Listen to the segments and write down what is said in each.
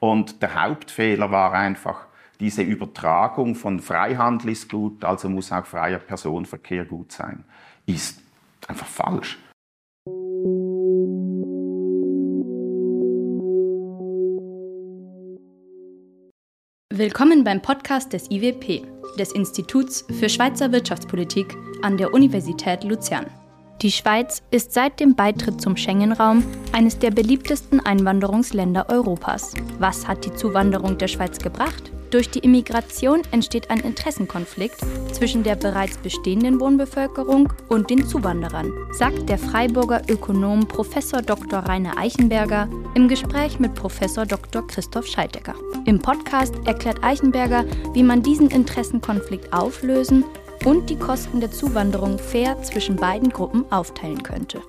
Und der Hauptfehler war einfach diese Übertragung von Freihandel ist gut, also muss auch freier Personenverkehr gut sein, ist einfach falsch. Willkommen beim Podcast des IWP, des Instituts für Schweizer Wirtschaftspolitik an der Universität Luzern. Die Schweiz ist seit dem Beitritt zum Schengen-Raum eines der beliebtesten Einwanderungsländer Europas. Was hat die Zuwanderung der Schweiz gebracht? Durch die Immigration entsteht ein Interessenkonflikt zwischen der bereits bestehenden Wohnbevölkerung und den Zuwanderern, sagt der Freiburger Ökonom Prof. Dr. Rainer Eichenberger im Gespräch mit Prof. Dr. Christoph Schaltecker. Im Podcast erklärt Eichenberger, wie man diesen Interessenkonflikt auflösen und die Kosten der Zuwanderung fair zwischen beiden Gruppen aufteilen könnte.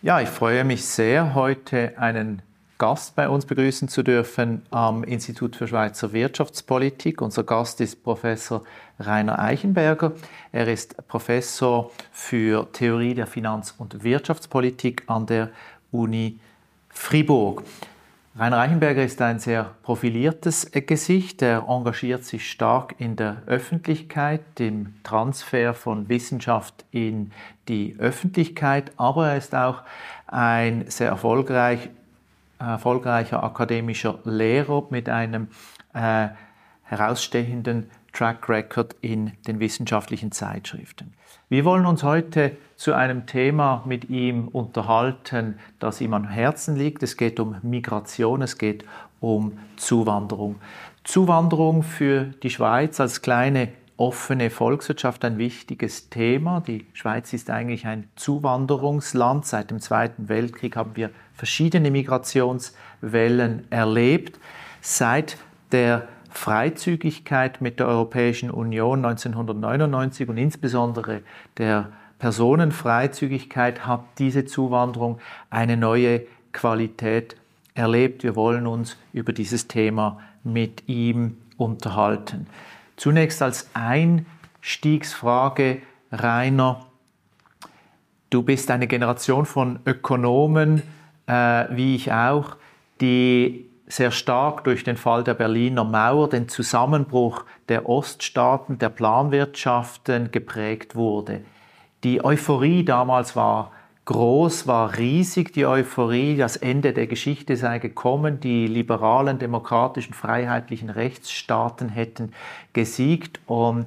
Ja, ich freue mich sehr, heute einen Gast bei uns begrüßen zu dürfen am Institut für Schweizer Wirtschaftspolitik. Unser Gast ist Professor Rainer Eichenberger. Er ist Professor für Theorie der Finanz- und Wirtschaftspolitik an der Uni Fribourg. Rainer Eichenberger ist ein sehr profiliertes Gesicht. Er engagiert sich stark in der Öffentlichkeit, dem Transfer von Wissenschaft in die Öffentlichkeit, aber er ist auch ein sehr erfolgreich erfolgreicher akademischer Lehrer mit einem äh, herausstechenden Track Record in den wissenschaftlichen Zeitschriften. Wir wollen uns heute zu einem Thema mit ihm unterhalten, das ihm am Herzen liegt. Es geht um Migration, es geht um Zuwanderung. Zuwanderung für die Schweiz als kleine offene Volkswirtschaft ein wichtiges Thema. Die Schweiz ist eigentlich ein Zuwanderungsland. Seit dem Zweiten Weltkrieg haben wir verschiedene Migrationswellen erlebt. Seit der Freizügigkeit mit der Europäischen Union 1999 und insbesondere der Personenfreizügigkeit hat diese Zuwanderung eine neue Qualität erlebt. Wir wollen uns über dieses Thema mit ihm unterhalten. Zunächst als Einstiegsfrage, Rainer, du bist eine Generation von Ökonomen, äh, wie ich auch, die sehr stark durch den Fall der Berliner Mauer, den Zusammenbruch der Oststaaten, der Planwirtschaften geprägt wurde. Die Euphorie damals war groß, war riesig die Euphorie, das Ende der Geschichte sei gekommen, die liberalen, demokratischen, freiheitlichen Rechtsstaaten hätten gesiegt und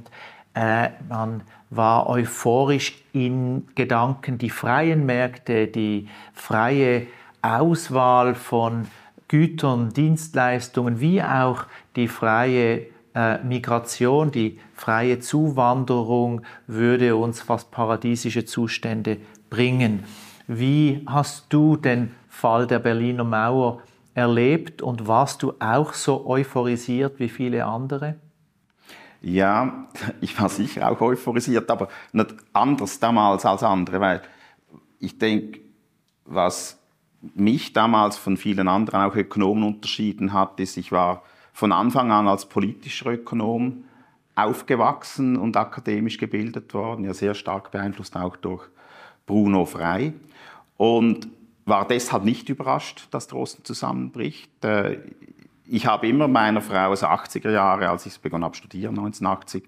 äh, man war euphorisch in Gedanken, die freien Märkte, die freie Auswahl von Gütern, Dienstleistungen, wie auch die freie äh, Migration, die freie Zuwanderung würde uns fast paradiesische Zustände bringen. Wie hast du den Fall der Berliner Mauer erlebt und warst du auch so euphorisiert wie viele andere? Ja, ich war sicher auch euphorisiert, aber nicht anders damals als andere, weil ich denke, was mich damals von vielen anderen auch Ökonomen unterschieden hat, ist, ich war von Anfang an als politischer Ökonom aufgewachsen und akademisch gebildet worden, ja sehr stark beeinflusst auch durch Bruno Frey und war deshalb nicht überrascht, dass der Osten zusammenbricht. Äh, ich habe immer meiner Frau aus 80er Jahre, als ich begonnen habe studieren, 1980,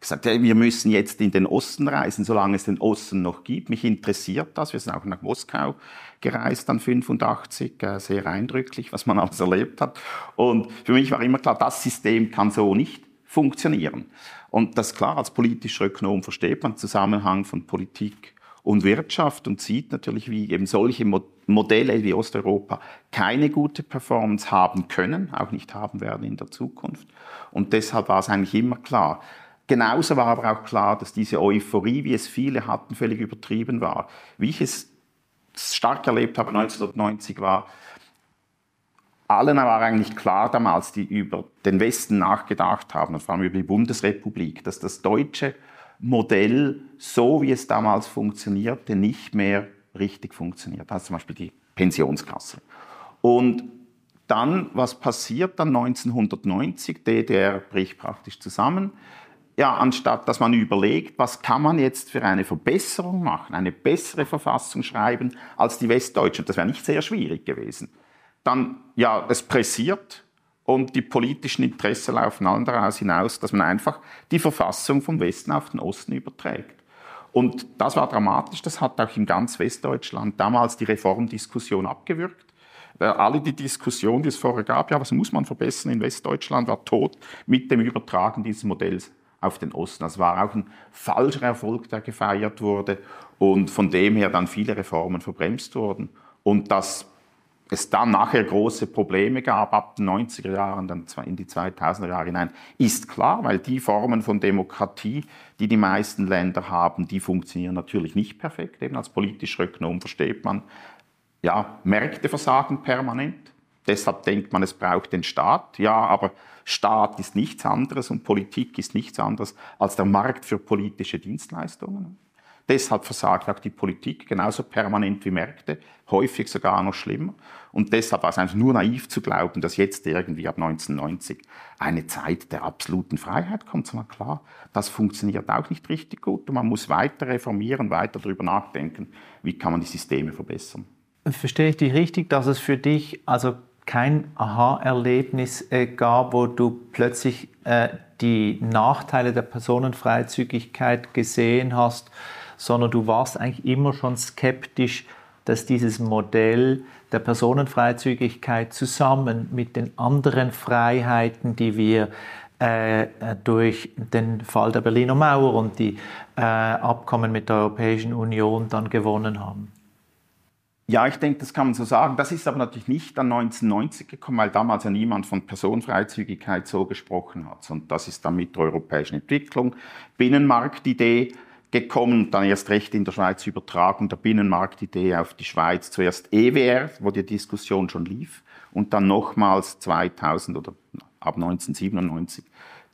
gesagt, ja, wir müssen jetzt in den Osten reisen, solange es den Osten noch gibt. Mich interessiert das. Wir sind auch nach Moskau gereist, dann 85, äh, sehr eindrücklich, was man alles erlebt hat. Und für mich war immer klar, das System kann so nicht funktionieren. Und das klar, als politischer Ökonom versteht man den Zusammenhang von Politik und Wirtschaft und sieht natürlich, wie eben solche Modelle wie Osteuropa keine gute Performance haben können, auch nicht haben werden in der Zukunft. Und deshalb war es eigentlich immer klar. Genauso war aber auch klar, dass diese Euphorie, wie es viele hatten, völlig übertrieben war. Wie ich es stark erlebt habe 1990 war, allen war eigentlich klar damals, die über den Westen nachgedacht haben, vor allem über die Bundesrepublik, dass das deutsche Modell, so wie es damals funktionierte, nicht mehr richtig funktioniert. Also zum Beispiel die Pensionskasse. Und dann, was passiert dann 1990? DDR bricht praktisch zusammen. Ja, anstatt dass man überlegt, was kann man jetzt für eine Verbesserung machen, eine bessere Verfassung schreiben als die Westdeutschen, das wäre nicht sehr schwierig gewesen. dann, ja, es pressiert und die politischen Interessen laufen allen daraus hinaus, dass man einfach die Verfassung vom Westen auf den Osten überträgt. Und das war dramatisch, das hat auch in ganz Westdeutschland damals die Reformdiskussion abgewürgt. Äh, alle die Diskussion, die es vorher gab, ja, was muss man verbessern in Westdeutschland, war tot mit dem Übertragen dieses Modells auf den Osten. Das war auch ein falscher Erfolg, der gefeiert wurde und von dem her dann viele Reformen verbremst wurden. Und dass es dann nachher große Probleme gab ab den 90er Jahren, dann in die 2000er Jahre hinein, ist klar, weil die Formen von Demokratie, die die meisten Länder haben, die funktionieren natürlich nicht perfekt. Eben als politischer Ökonom versteht man, ja, Märkte versagen permanent. Deshalb denkt man, es braucht den Staat. Ja, aber Staat ist nichts anderes und Politik ist nichts anderes als der Markt für politische Dienstleistungen. Deshalb versagt auch die Politik genauso permanent wie Märkte, häufig sogar noch schlimmer. Und deshalb war es einfach nur naiv zu glauben, dass jetzt irgendwie ab 1990 eine Zeit der absoluten Freiheit kommt. Sondern klar, das funktioniert auch nicht richtig gut und man muss weiter reformieren, weiter darüber nachdenken, wie kann man die Systeme verbessern. Verstehe ich dich richtig, dass es für dich also kein Aha-Erlebnis äh, gab, wo du plötzlich äh, die Nachteile der Personenfreizügigkeit gesehen hast, sondern du warst eigentlich immer schon skeptisch, dass dieses Modell der Personenfreizügigkeit zusammen mit den anderen Freiheiten, die wir äh, durch den Fall der Berliner Mauer und die äh, Abkommen mit der Europäischen Union dann gewonnen haben. Ja, ich denke, das kann man so sagen. Das ist aber natürlich nicht an 1990 gekommen, weil damals ja niemand von Personenfreizügigkeit so gesprochen hat. Und das ist dann mit der europäischen Entwicklung, Binnenmarktidee gekommen dann erst recht in der Schweiz Übertragung der Binnenmarktidee auf die Schweiz. Zuerst EWR, wo die Diskussion schon lief, und dann nochmals 2000 oder ab 1997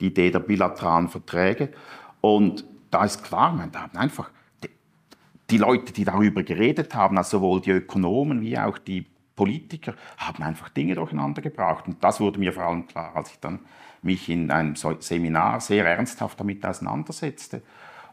die Idee der bilateralen Verträge. Und da ist klar, man, haben einfach die Leute, die darüber geredet haben, also sowohl die Ökonomen wie auch die Politiker, haben einfach Dinge durcheinander gebracht. Und das wurde mir vor allem klar, als ich dann mich in einem Seminar sehr ernsthaft damit auseinandersetzte.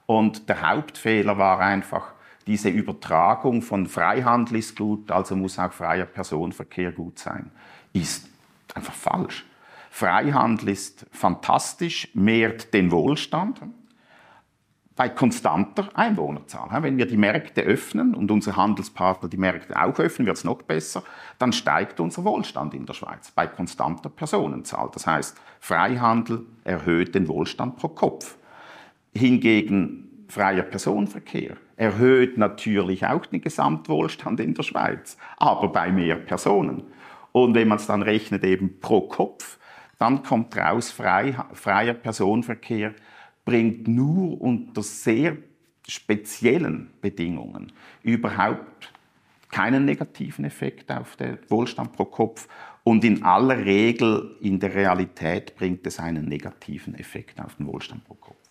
Und der Hauptfehler war einfach diese Übertragung von Freihandel ist gut, also muss auch freier Personenverkehr gut sein, ist einfach falsch. Freihandel ist fantastisch, mehrt den Wohlstand bei konstanter Einwohnerzahl. Wenn wir die Märkte öffnen und unsere Handelspartner die Märkte auch öffnen, wird es noch besser, dann steigt unser Wohlstand in der Schweiz bei konstanter Personenzahl. Das heißt, Freihandel erhöht den Wohlstand pro Kopf. Hingegen freier Personenverkehr erhöht natürlich auch den Gesamtwohlstand in der Schweiz, aber bei mehr Personen. Und wenn man es dann rechnet eben pro Kopf, dann kommt raus, frei, freier Personenverkehr bringt nur unter sehr speziellen Bedingungen überhaupt keinen negativen Effekt auf den Wohlstand pro Kopf und in aller Regel in der Realität bringt es einen negativen Effekt auf den Wohlstand pro Kopf.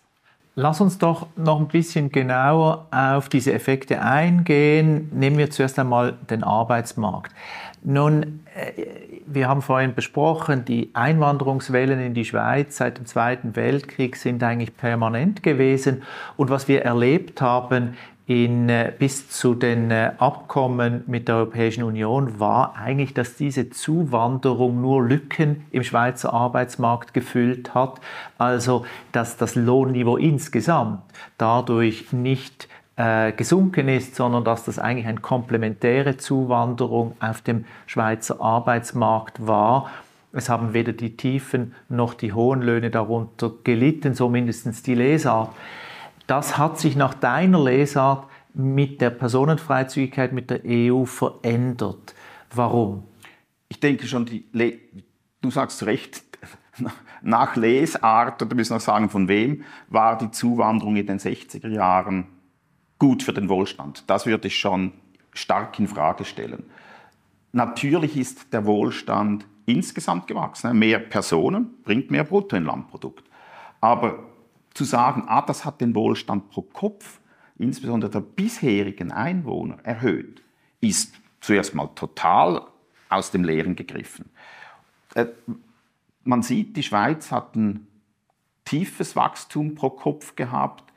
Lass uns doch noch ein bisschen genauer auf diese Effekte eingehen. Nehmen wir zuerst einmal den Arbeitsmarkt. Nun, äh, wir haben vorhin besprochen, die Einwanderungswellen in die Schweiz seit dem Zweiten Weltkrieg sind eigentlich permanent gewesen. Und was wir erlebt haben in, äh, bis zu den äh, Abkommen mit der Europäischen Union war eigentlich, dass diese Zuwanderung nur Lücken im Schweizer Arbeitsmarkt gefüllt hat. Also, dass das Lohnniveau insgesamt dadurch nicht äh, gesunken ist, sondern dass das eigentlich eine komplementäre Zuwanderung auf dem Schweizer Arbeitsmarkt war. Es haben weder die tiefen noch die hohen Löhne darunter gelitten, so mindestens die Lesart. Das hat sich nach deiner Lesart mit der Personenfreizügigkeit mit der EU verändert. Warum? Ich denke schon, du sagst zu Recht, nach Lesart, oder müssen wir sagen, von wem, war die Zuwanderung in den 60er Jahren gut für den Wohlstand. Das würde ich schon stark in Frage stellen. Natürlich ist der Wohlstand insgesamt gewachsen. Mehr Personen bringt mehr Bruttoinlandprodukt. Aber zu sagen, ah, das hat den Wohlstand pro Kopf, insbesondere der bisherigen Einwohner, erhöht, ist zuerst mal total aus dem Leeren gegriffen. Äh, man sieht, die Schweiz hat ein tiefes Wachstum pro Kopf gehabt,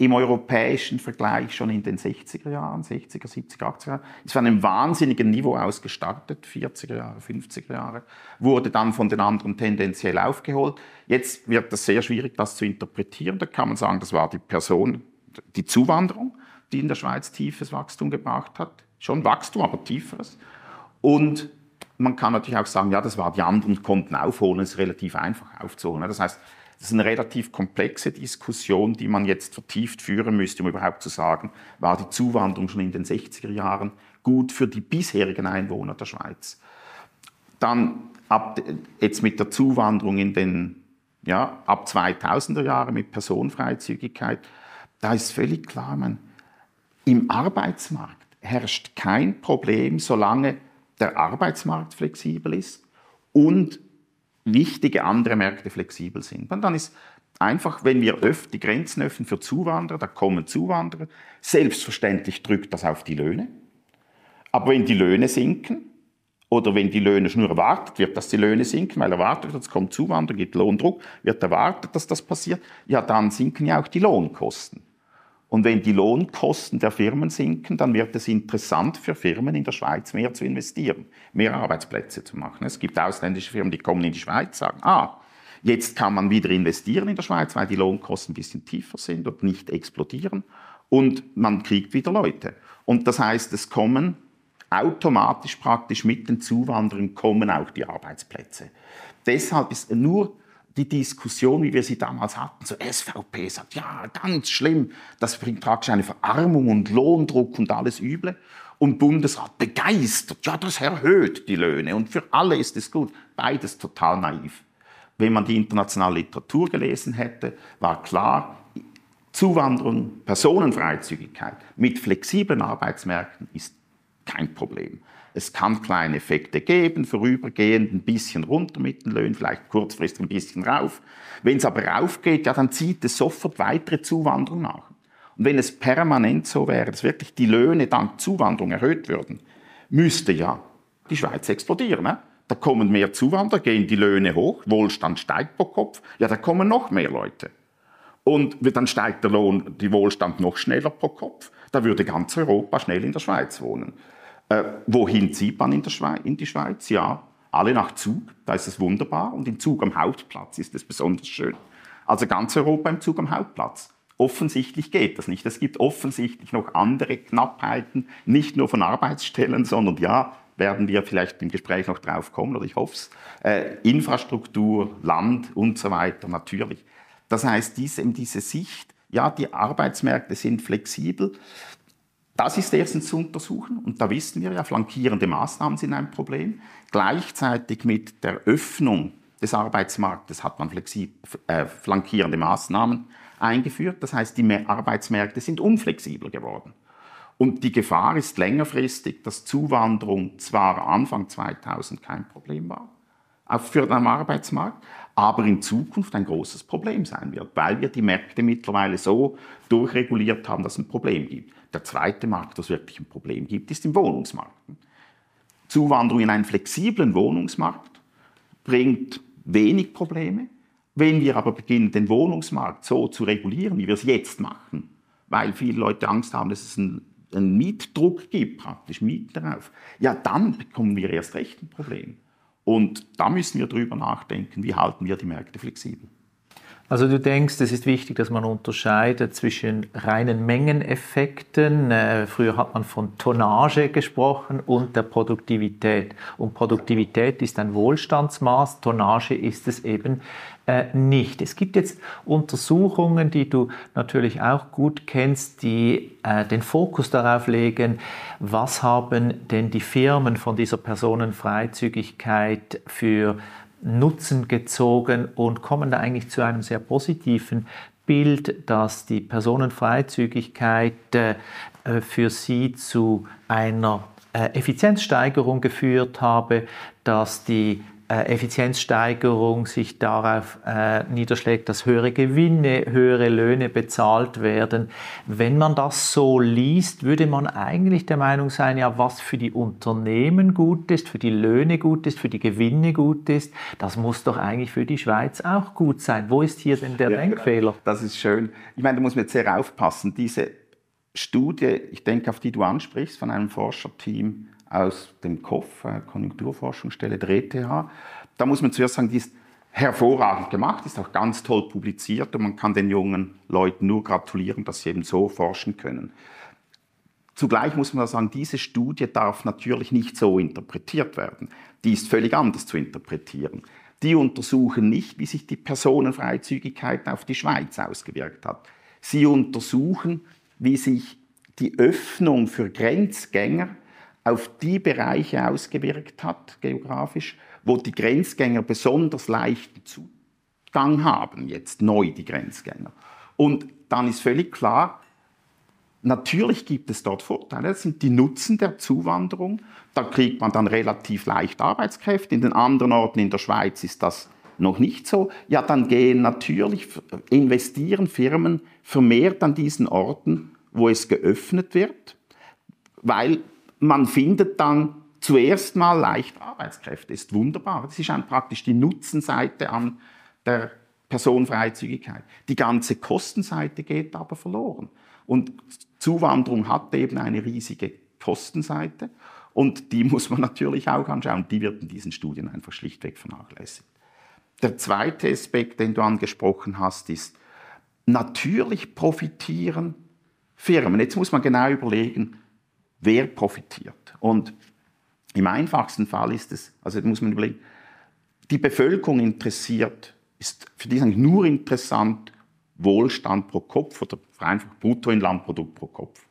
im europäischen Vergleich schon in den 60er Jahren, 60er, 70er, 80er Jahren, ist von einem wahnsinnigen Niveau aus gestartet, 40er Jahre, 50er Jahre, wurde dann von den anderen tendenziell aufgeholt. Jetzt wird das sehr schwierig, das zu interpretieren. Da kann man sagen, das war die Person, die Zuwanderung, die in der Schweiz tiefes Wachstum gebracht hat. Schon Wachstum, aber tieferes. Und man kann natürlich auch sagen, ja, das war die anderen konnten aufholen, es ist relativ einfach aufzuholen. Das heißt, das ist eine relativ komplexe Diskussion, die man jetzt vertieft führen müsste, um überhaupt zu sagen, war die Zuwanderung schon in den 60er Jahren gut für die bisherigen Einwohner der Schweiz. Dann ab, jetzt mit der Zuwanderung in den ja, ab 2000er Jahren mit Personenfreizügigkeit, da ist völlig klar, man, im Arbeitsmarkt herrscht kein Problem, solange der Arbeitsmarkt flexibel ist und wichtige andere Märkte flexibel sind. Und dann ist einfach, wenn wir die Grenzen öffnen für Zuwanderer, da kommen Zuwanderer, selbstverständlich drückt das auf die Löhne. Aber wenn die Löhne sinken, oder wenn die Löhne nur erwartet wird, dass die Löhne sinken, weil erwartet wird, es kommt Zuwanderung, gibt Lohndruck, wird erwartet, dass das passiert, ja, dann sinken ja auch die Lohnkosten. Und wenn die Lohnkosten der Firmen sinken, dann wird es interessant für Firmen in der Schweiz mehr zu investieren, mehr Arbeitsplätze zu machen. Es gibt ausländische Firmen, die kommen in die Schweiz, sagen, ah, jetzt kann man wieder investieren in der Schweiz, weil die Lohnkosten ein bisschen tiefer sind und nicht explodieren. Und man kriegt wieder Leute. Und das heißt, es kommen automatisch praktisch mit den Zuwanderern kommen auch die Arbeitsplätze. Deshalb ist nur die Diskussion, wie wir sie damals hatten, so SVP sagt, ja, ganz schlimm, das bringt praktisch eine Verarmung und Lohndruck und alles Üble. Und Bundesrat begeistert, ja, das erhöht die Löhne und für alle ist es gut. Beides total naiv. Wenn man die internationale Literatur gelesen hätte, war klar, Zuwanderung, Personenfreizügigkeit mit flexiblen Arbeitsmärkten ist kein Problem. Es kann kleine Effekte geben, vorübergehend ein bisschen runter mit den Löhnen, vielleicht kurzfristig ein bisschen rauf. Wenn es aber raufgeht, ja, dann zieht es sofort weitere Zuwanderung nach. Und wenn es permanent so wäre, dass wirklich die Löhne dank Zuwanderung erhöht würden, müsste ja die Schweiz explodieren. Ne? Da kommen mehr Zuwanderer, gehen die Löhne hoch, Wohlstand steigt pro Kopf, ja, da kommen noch mehr Leute. Und dann steigt der Lohn, die Wohlstand noch schneller pro Kopf. Da würde ganz Europa schnell in der Schweiz wohnen. Äh, wohin zieht man in, in, die Schweiz? Ja, alle nach Zug, da ist es wunderbar. Und im Zug am Hauptplatz ist es besonders schön. Also ganz Europa im Zug am Hauptplatz. Offensichtlich geht das nicht. Es gibt offensichtlich noch andere Knappheiten, nicht nur von Arbeitsstellen, sondern ja, werden wir vielleicht im Gespräch noch drauf kommen, oder ich hoffe es. Äh, Infrastruktur, Land und so weiter, natürlich. Das heißt, diese, diese Sicht, ja, die Arbeitsmärkte sind flexibel. Das ist erstens zu untersuchen und da wissen wir ja, flankierende Maßnahmen sind ein Problem. Gleichzeitig mit der Öffnung des Arbeitsmarktes hat man äh, flankierende Maßnahmen eingeführt. Das heißt, die Arbeitsmärkte sind unflexibler geworden. Und die Gefahr ist längerfristig, dass Zuwanderung zwar Anfang 2000 kein Problem war für den Arbeitsmarkt, aber in Zukunft ein großes Problem sein wird, weil wir die Märkte mittlerweile so durchreguliert haben, dass es ein Problem gibt. Der zweite Markt, wo wirklich ein Problem gibt, ist im Wohnungsmarkt. Zuwanderung in einen flexiblen Wohnungsmarkt bringt wenig Probleme. Wenn wir aber beginnen, den Wohnungsmarkt so zu regulieren, wie wir es jetzt machen, weil viele Leute Angst haben, dass es einen, einen Mietdruck gibt, praktisch Mieten darauf, ja, dann bekommen wir erst recht ein Problem. Und da müssen wir drüber nachdenken, wie halten wir die Märkte flexibel. Also du denkst, es ist wichtig, dass man unterscheidet zwischen reinen Mengeneffekten, äh, früher hat man von Tonnage gesprochen, und der Produktivität. Und Produktivität ist ein Wohlstandsmaß, Tonnage ist es eben äh, nicht. Es gibt jetzt Untersuchungen, die du natürlich auch gut kennst, die äh, den Fokus darauf legen, was haben denn die Firmen von dieser Personenfreizügigkeit für Nutzen gezogen und kommen da eigentlich zu einem sehr positiven Bild, dass die Personenfreizügigkeit äh, für sie zu einer äh, Effizienzsteigerung geführt habe, dass die Effizienzsteigerung sich darauf äh, niederschlägt, dass höhere Gewinne, höhere Löhne bezahlt werden. Wenn man das so liest, würde man eigentlich der Meinung sein, ja, was für die Unternehmen gut ist, für die Löhne gut ist, für die Gewinne gut ist, das muss doch eigentlich für die Schweiz auch gut sein. Wo ist hier denn der ja, genau. Denkfehler? Das ist schön. Ich meine, da muss man jetzt sehr aufpassen. Diese Studie, ich denke, auf die du ansprichst, von einem Forscherteam aus dem KOF, äh, Konjunkturforschungsstelle der ETH. Da muss man zuerst sagen, die ist hervorragend gemacht, ist auch ganz toll publiziert und man kann den jungen Leuten nur gratulieren, dass sie eben so forschen können. Zugleich muss man sagen, diese Studie darf natürlich nicht so interpretiert werden. Die ist völlig anders zu interpretieren. Die untersuchen nicht, wie sich die Personenfreizügigkeit auf die Schweiz ausgewirkt hat. Sie untersuchen, wie sich die Öffnung für Grenzgänger auf die Bereiche ausgewirkt hat, geografisch, wo die Grenzgänger besonders leichten Zugang haben, jetzt neu die Grenzgänger. Und dann ist völlig klar, natürlich gibt es dort Vorteile, das sind die Nutzen der Zuwanderung. Da kriegt man dann relativ leicht Arbeitskräfte. In den anderen Orten in der Schweiz ist das noch nicht so. Ja, dann gehen natürlich, investieren Firmen vermehrt an diesen Orten, wo es geöffnet wird, weil man findet dann zuerst mal leicht Arbeitskräfte. Ist wunderbar. Das ist praktisch die Nutzenseite an der Personenfreizügigkeit. Die ganze Kostenseite geht aber verloren. Und Zuwanderung hat eben eine riesige Kostenseite und die muss man natürlich auch anschauen. Die wird in diesen Studien einfach schlichtweg vernachlässigt. Der zweite Aspekt, den du angesprochen hast, ist, natürlich profitieren Firmen. Jetzt muss man genau überlegen, wer profitiert. Und im einfachsten Fall ist es, also muss man überlegen, die Bevölkerung interessiert, ist für die eigentlich nur interessant Wohlstand pro Kopf oder einfach Bruttoinlandprodukt pro Kopf.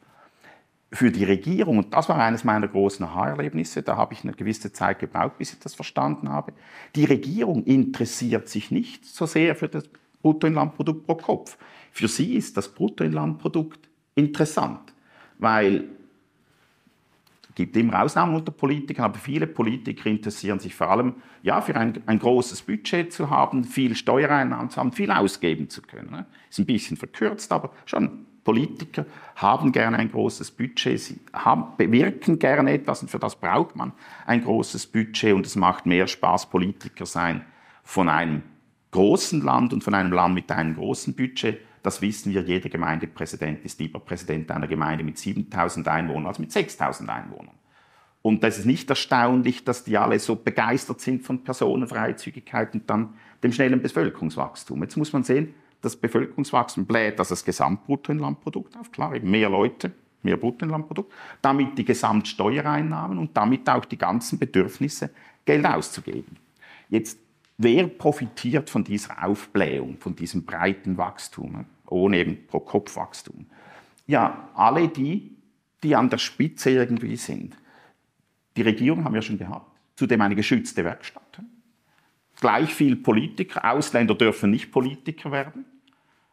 Für die Regierung, und das war eines meiner großen Aha-Erlebnisse, da habe ich eine gewisse Zeit gebraucht, bis ich das verstanden habe, die Regierung interessiert sich nicht so sehr für das Bruttoinlandprodukt pro Kopf. Für sie ist das Bruttoinlandprodukt interessant, weil gibt immer Ausnahmen unter Politikern, aber viele Politiker interessieren sich vor allem ja, für ein, ein großes Budget zu haben, viel Steuereinnahmen zu haben, viel ausgeben zu können. Ne? Ist ein bisschen verkürzt, aber schon Politiker haben gerne ein großes Budget, sie haben, bewirken gerne etwas und für das braucht man ein großes Budget und es macht mehr Spaß, Politiker sein von einem großen Land und von einem Land mit einem großen Budget. Das wissen wir, jeder Gemeindepräsident ist lieber Präsident einer Gemeinde mit 7000 Einwohnern als mit 6000 Einwohnern. Und das ist nicht erstaunlich, dass die alle so begeistert sind von Personenfreizügigkeit und dann dem schnellen Bevölkerungswachstum. Jetzt muss man sehen, das Bevölkerungswachstum bläht also das Gesamtbruttoinlandprodukt auf, klar, eben mehr Leute, mehr Bruttoinlandprodukt, damit die Gesamtsteuereinnahmen und damit auch die ganzen Bedürfnisse, Geld auszugeben. Jetzt Wer profitiert von dieser Aufblähung, von diesem breiten Wachstum, ohne eben Pro-Kopf-Wachstum? Ja, alle die, die an der Spitze irgendwie sind. Die Regierung haben wir schon gehabt, zudem eine geschützte Werkstatt. Gleich viel Politiker, Ausländer dürfen nicht Politiker werden.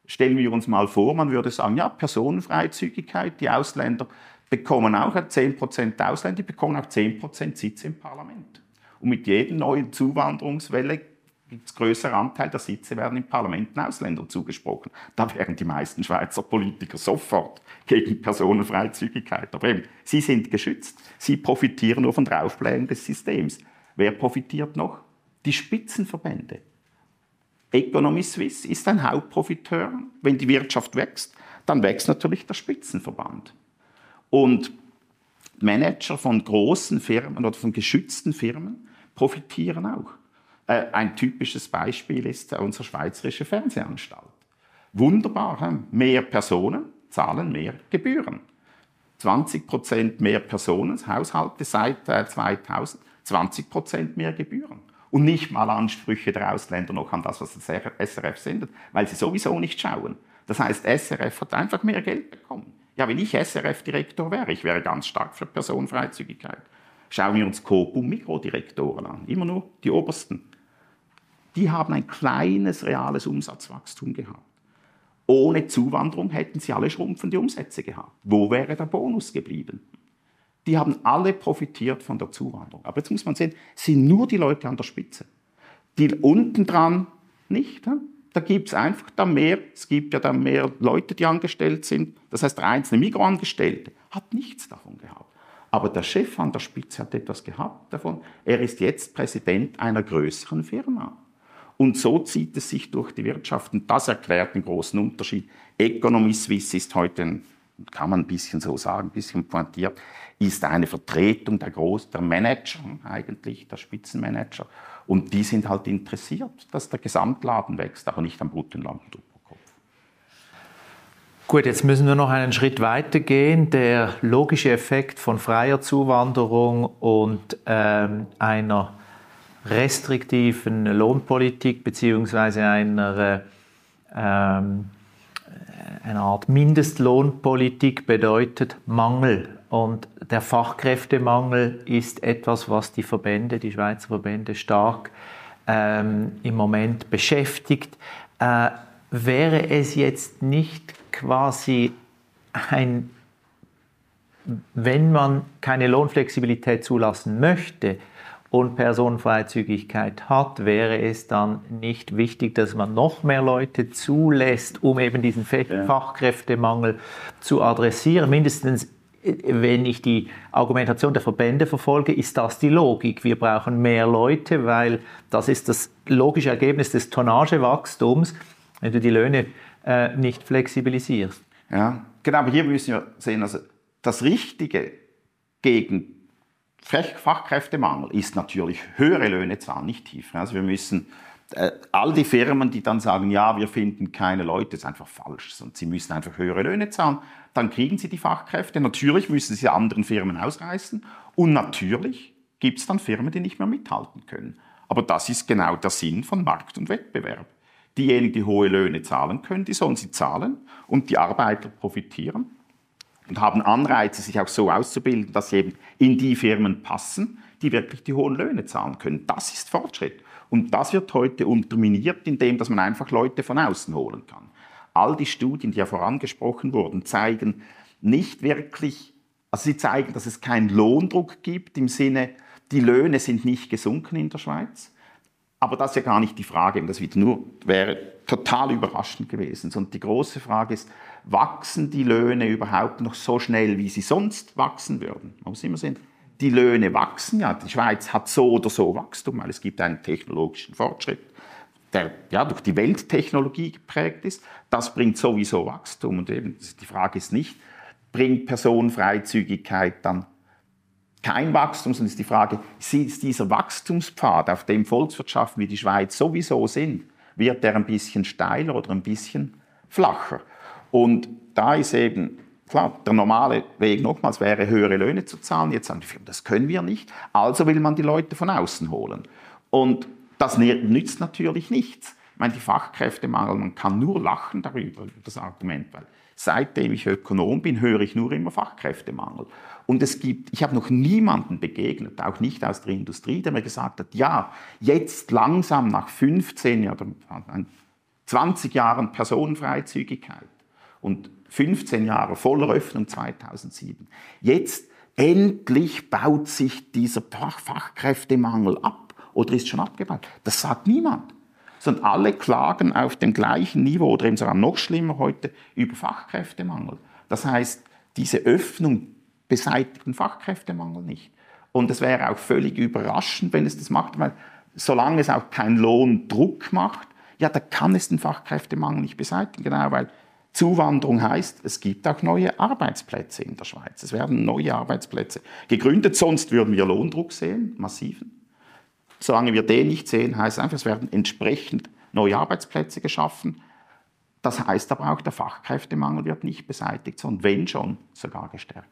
Stellen wir uns mal vor, man würde sagen, ja, Personenfreizügigkeit, die Ausländer bekommen auch 10% Ausländer, die bekommen auch 10% Sitze im Parlament. Und mit jeder neuen Zuwanderungswelle gibt es größere Anteil der Sitze werden im Parlament Ausländern zugesprochen. Da wären die meisten Schweizer Politiker sofort gegen Personenfreizügigkeit. Aber eben, sie sind geschützt. Sie profitieren nur von der Aufblähung des Systems. Wer profitiert noch? Die Spitzenverbände. Economy Suisse ist ein Hauptprofiteur. Wenn die Wirtschaft wächst, dann wächst natürlich der Spitzenverband. Und Manager von großen Firmen oder von geschützten Firmen profitieren auch. Äh, ein typisches Beispiel ist unsere Schweizerische Fernsehanstalt. Wunderbar, mehr Personen zahlen mehr Gebühren. 20 Prozent mehr Personen, Haushalte seit 2000, äh, 20 Prozent mehr Gebühren. Und nicht mal Ansprüche der Ausländer noch an das, was das SRF sendet, weil sie sowieso nicht schauen. Das heißt, SRF hat einfach mehr Geld bekommen. Ja, wenn ich SRF-Direktor wäre, ich wäre ganz stark für Personenfreizügigkeit. Schauen wir uns Coop und Mikrodirektoren an. Immer nur die obersten die haben ein kleines reales Umsatzwachstum gehabt. Ohne Zuwanderung hätten sie alle schrumpfende Umsätze gehabt. Wo wäre der Bonus geblieben? Die haben alle profitiert von der Zuwanderung. Aber jetzt muss man sehen, sind nur die Leute an der Spitze. Die unten dran nicht. Da gibt es einfach dann mehr, es gibt ja dann mehr Leute, die angestellt sind. Das heißt, der einzelne Mikroangestellte hat nichts davon gehabt. Aber der Chef an der Spitze hat etwas gehabt davon. Er ist jetzt Präsident einer größeren Firma. Und so zieht es sich durch die Wirtschaft. Und das erklärt den großen Unterschied. Economy Suisse ist heute, kann man ein bisschen so sagen, ein bisschen pointiert, ist eine Vertretung der, Groß der Manager eigentlich, der Spitzenmanager. Und die sind halt interessiert, dass der Gesamtladen wächst, aber nicht am Bruttoinlandprodukt. Gut, jetzt müssen wir noch einen Schritt weiter gehen. Der logische Effekt von freier Zuwanderung und ähm, einer restriktiven Lohnpolitik beziehungsweise einer, ähm, einer Art Mindestlohnpolitik bedeutet Mangel. Und der Fachkräftemangel ist etwas, was die Verbände, die Schweizer Verbände stark ähm, im Moment beschäftigt. Äh, wäre es jetzt nicht quasi ein, wenn man keine Lohnflexibilität zulassen möchte und Personenfreizügigkeit hat, wäre es dann nicht wichtig, dass man noch mehr Leute zulässt, um eben diesen Fachkräftemangel zu adressieren. Mindestens wenn ich die Argumentation der Verbände verfolge, ist das die Logik. Wir brauchen mehr Leute, weil das ist das logische Ergebnis des Tonnagewachstums. Wenn du die Löhne äh, nicht flexibilisierst. Ja, genau, aber hier müssen wir sehen, also das Richtige gegen Fachkräftemangel ist natürlich höhere Löhne zahlen, nicht tiefer. Also wir müssen äh, all die Firmen, die dann sagen, ja, wir finden keine Leute, ist einfach falsch. Und sie müssen einfach höhere Löhne zahlen. Dann kriegen sie die Fachkräfte. Natürlich müssen sie anderen Firmen ausreißen. Und natürlich gibt es dann Firmen, die nicht mehr mithalten können. Aber das ist genau der Sinn von Markt und Wettbewerb. Diejenigen, die hohe Löhne zahlen können, die sollen sie zahlen und die Arbeiter profitieren und haben Anreize, sich auch so auszubilden, dass sie eben in die Firmen passen, die wirklich die hohen Löhne zahlen können. Das ist Fortschritt. Und das wird heute unterminiert, indem dass man einfach Leute von außen holen kann. All die Studien, die ja vorangesprochen wurden, zeigen nicht wirklich, also sie zeigen, dass es keinen Lohndruck gibt im Sinne, die Löhne sind nicht gesunken in der Schweiz. Aber das ist ja gar nicht die Frage, das wieder nur wäre total überraschend gewesen. Und die große Frage ist, wachsen die Löhne überhaupt noch so schnell, wie sie sonst wachsen würden? Man muss immer sehen, die Löhne wachsen ja. Die Schweiz hat so oder so Wachstum, weil es gibt einen technologischen Fortschritt, der ja, durch die Welttechnologie geprägt ist. Das bringt sowieso Wachstum. Und eben die Frage ist nicht, bringt Personenfreizügigkeit dann kein Wachstum, sondern ist die Frage, ist dieser Wachstumspfad, auf dem Volkswirtschaften wie die Schweiz sowieso sind, wird der ein bisschen steiler oder ein bisschen flacher? Und da ist eben, klar, der normale Weg nochmals wäre, höhere Löhne zu zahlen. Jetzt sagen die Firmen, das können wir nicht. Also will man die Leute von außen holen. Und das nützt natürlich nichts. Ich meine, die Fachkräftemangel, man kann nur lachen darüber, über das Argument, weil seitdem ich Ökonom bin, höre ich nur immer Fachkräftemangel. Und es gibt, ich habe noch niemanden begegnet, auch nicht aus der Industrie, der mir gesagt hat, ja, jetzt langsam nach 15 oder 20 Jahren Personenfreizügigkeit und 15 Jahre voller Öffnung 2007, jetzt endlich baut sich dieser Fachkräftemangel ab oder ist schon abgebaut. Das sagt niemand. Sondern alle klagen auf dem gleichen Niveau oder eben sogar noch schlimmer heute über Fachkräftemangel. Das heißt, diese Öffnung beseitigt den Fachkräftemangel nicht. Und es wäre auch völlig überraschend, wenn es das macht, weil solange es auch keinen Lohndruck macht, ja, da kann es den Fachkräftemangel nicht beseitigen, genau, weil Zuwanderung heißt, es gibt auch neue Arbeitsplätze in der Schweiz. Es werden neue Arbeitsplätze gegründet, sonst würden wir Lohndruck sehen, massiven. Solange wir den nicht sehen, heißt es einfach, es werden entsprechend neue Arbeitsplätze geschaffen. Das heißt aber auch, der Fachkräftemangel wird nicht beseitigt, sondern wenn schon sogar gestärkt.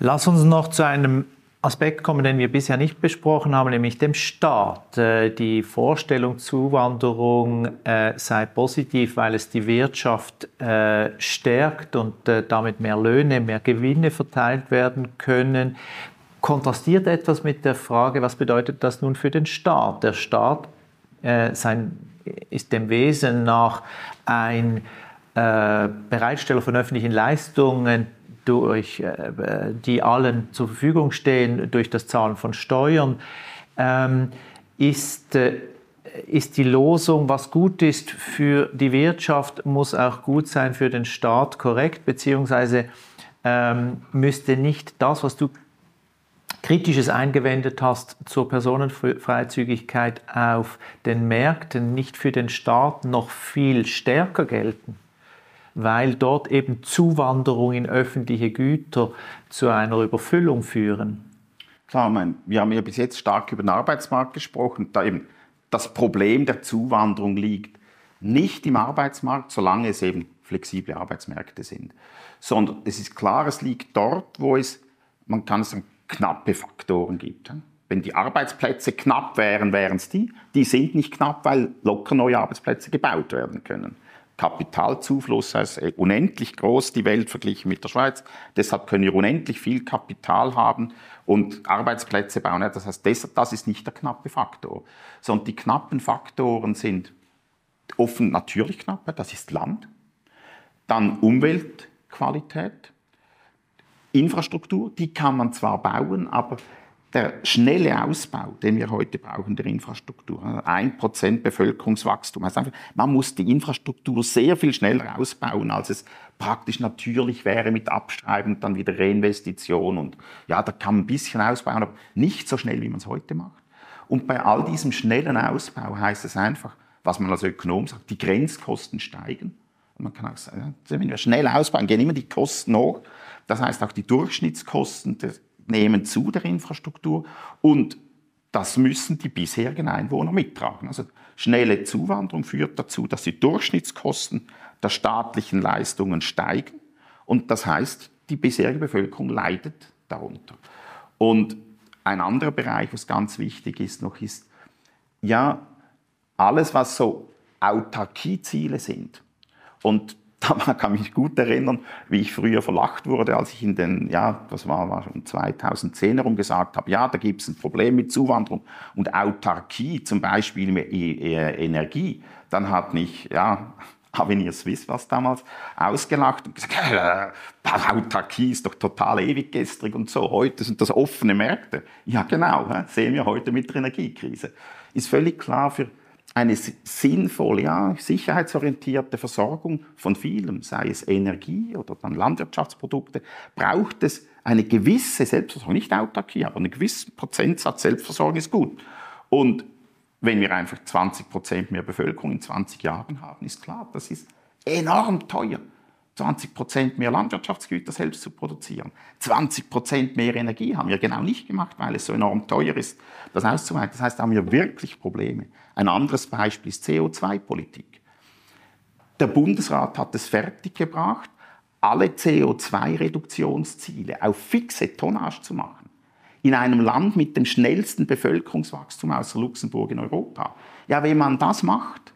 Lass uns noch zu einem Aspekt kommen, den wir bisher nicht besprochen haben, nämlich dem Staat. Äh, die Vorstellung, Zuwanderung äh, sei positiv, weil es die Wirtschaft äh, stärkt und damit mehr Löhne, mehr Gewinne verteilt werden können, kontrastiert etwas mit der Frage, was bedeutet das nun für den Staat? Der Staat ist dem Wesen nach ein Bereitsteller von öffentlichen Leistungen, durch, äh, die allen zur Verfügung stehen durch das Zahlen von Steuern. Ähm, ist, äh, ist die Losung, was gut ist für die Wirtschaft, muss auch gut sein für den Staat korrekt, beziehungsweise ähm, müsste nicht das, was du Kritisches eingewendet hast zur Personenfreizügigkeit auf den Märkten, nicht für den Staat noch viel stärker gelten? Weil dort eben Zuwanderung in öffentliche Güter zu einer Überfüllung führen. Klar, mein, wir haben ja bis jetzt stark über den Arbeitsmarkt gesprochen. Da eben das Problem der Zuwanderung liegt nicht im Arbeitsmarkt, solange es eben flexible Arbeitsmärkte sind, sondern es ist klar, es liegt dort, wo es, man kann sagen, knappe Faktoren gibt. Wenn die Arbeitsplätze knapp wären, wären es die. Die sind nicht knapp, weil locker neue Arbeitsplätze gebaut werden können. Kapitalzufluss ist unendlich groß, die Welt verglichen mit der Schweiz. Deshalb können wir unendlich viel Kapital haben und Arbeitsplätze bauen. Das heißt, das ist nicht der knappe Faktor, sondern die knappen Faktoren sind offen natürlich knapp, das ist Land, dann Umweltqualität, Infrastruktur, die kann man zwar bauen, aber der schnelle Ausbau, den wir heute brauchen, der Infrastruktur, ein Prozent Bevölkerungswachstum, heißt einfach, man muss die Infrastruktur sehr viel schneller ausbauen, als es praktisch natürlich wäre mit Abschreiben, dann wieder Reinvestition und ja, da kann man ein bisschen ausbauen, aber nicht so schnell, wie man es heute macht. Und bei all diesem schnellen Ausbau heißt es einfach, was man als Ökonom sagt, die Grenzkosten steigen. Und man kann auch sagen, wenn wir schnell ausbauen, gehen immer die Kosten hoch. Das heißt auch die Durchschnittskosten der nehmen zu der Infrastruktur und das müssen die bisherigen Einwohner mittragen. Also schnelle Zuwanderung führt dazu, dass die Durchschnittskosten der staatlichen Leistungen steigen und das heißt, die bisherige Bevölkerung leidet darunter. Und ein anderer Bereich, was ganz wichtig ist noch, ist, ja, alles, was so Autarkieziele sind. Und da kann mich gut erinnern, wie ich früher verlacht wurde, als ich in den, ja, das war, war schon 2010 herum gesagt habe, ja, da gibt es ein Problem mit Zuwanderung und Autarkie, zum Beispiel mit Energie. Dann hat mich, ja, Avenir Swiss was damals ausgelacht und gesagt, äh, Autarkie ist doch total ewiggestrig und so. Heute sind das offene Märkte. Ja, genau, sehen wir heute mit der Energiekrise. Ist völlig klar für eine sinnvolle, ja, sicherheitsorientierte Versorgung von vielem, sei es Energie oder dann Landwirtschaftsprodukte, braucht es eine gewisse Selbstversorgung, nicht Autarkie, aber einen gewissen Prozentsatz Selbstversorgung ist gut. Und wenn wir einfach 20 Prozent mehr Bevölkerung in 20 Jahren haben, ist klar, das ist enorm teuer. 20 Prozent mehr Landwirtschaftsgüter selbst zu produzieren. 20 Prozent mehr Energie haben wir genau nicht gemacht, weil es so enorm teuer ist, das auszuweiten. Das heißt, da haben wir wirklich Probleme. Ein anderes Beispiel ist CO2-Politik. Der Bundesrat hat es fertiggebracht, alle CO2-Reduktionsziele auf fixe Tonnage zu machen. In einem Land mit dem schnellsten Bevölkerungswachstum außer Luxemburg in Europa. Ja, wenn man das macht,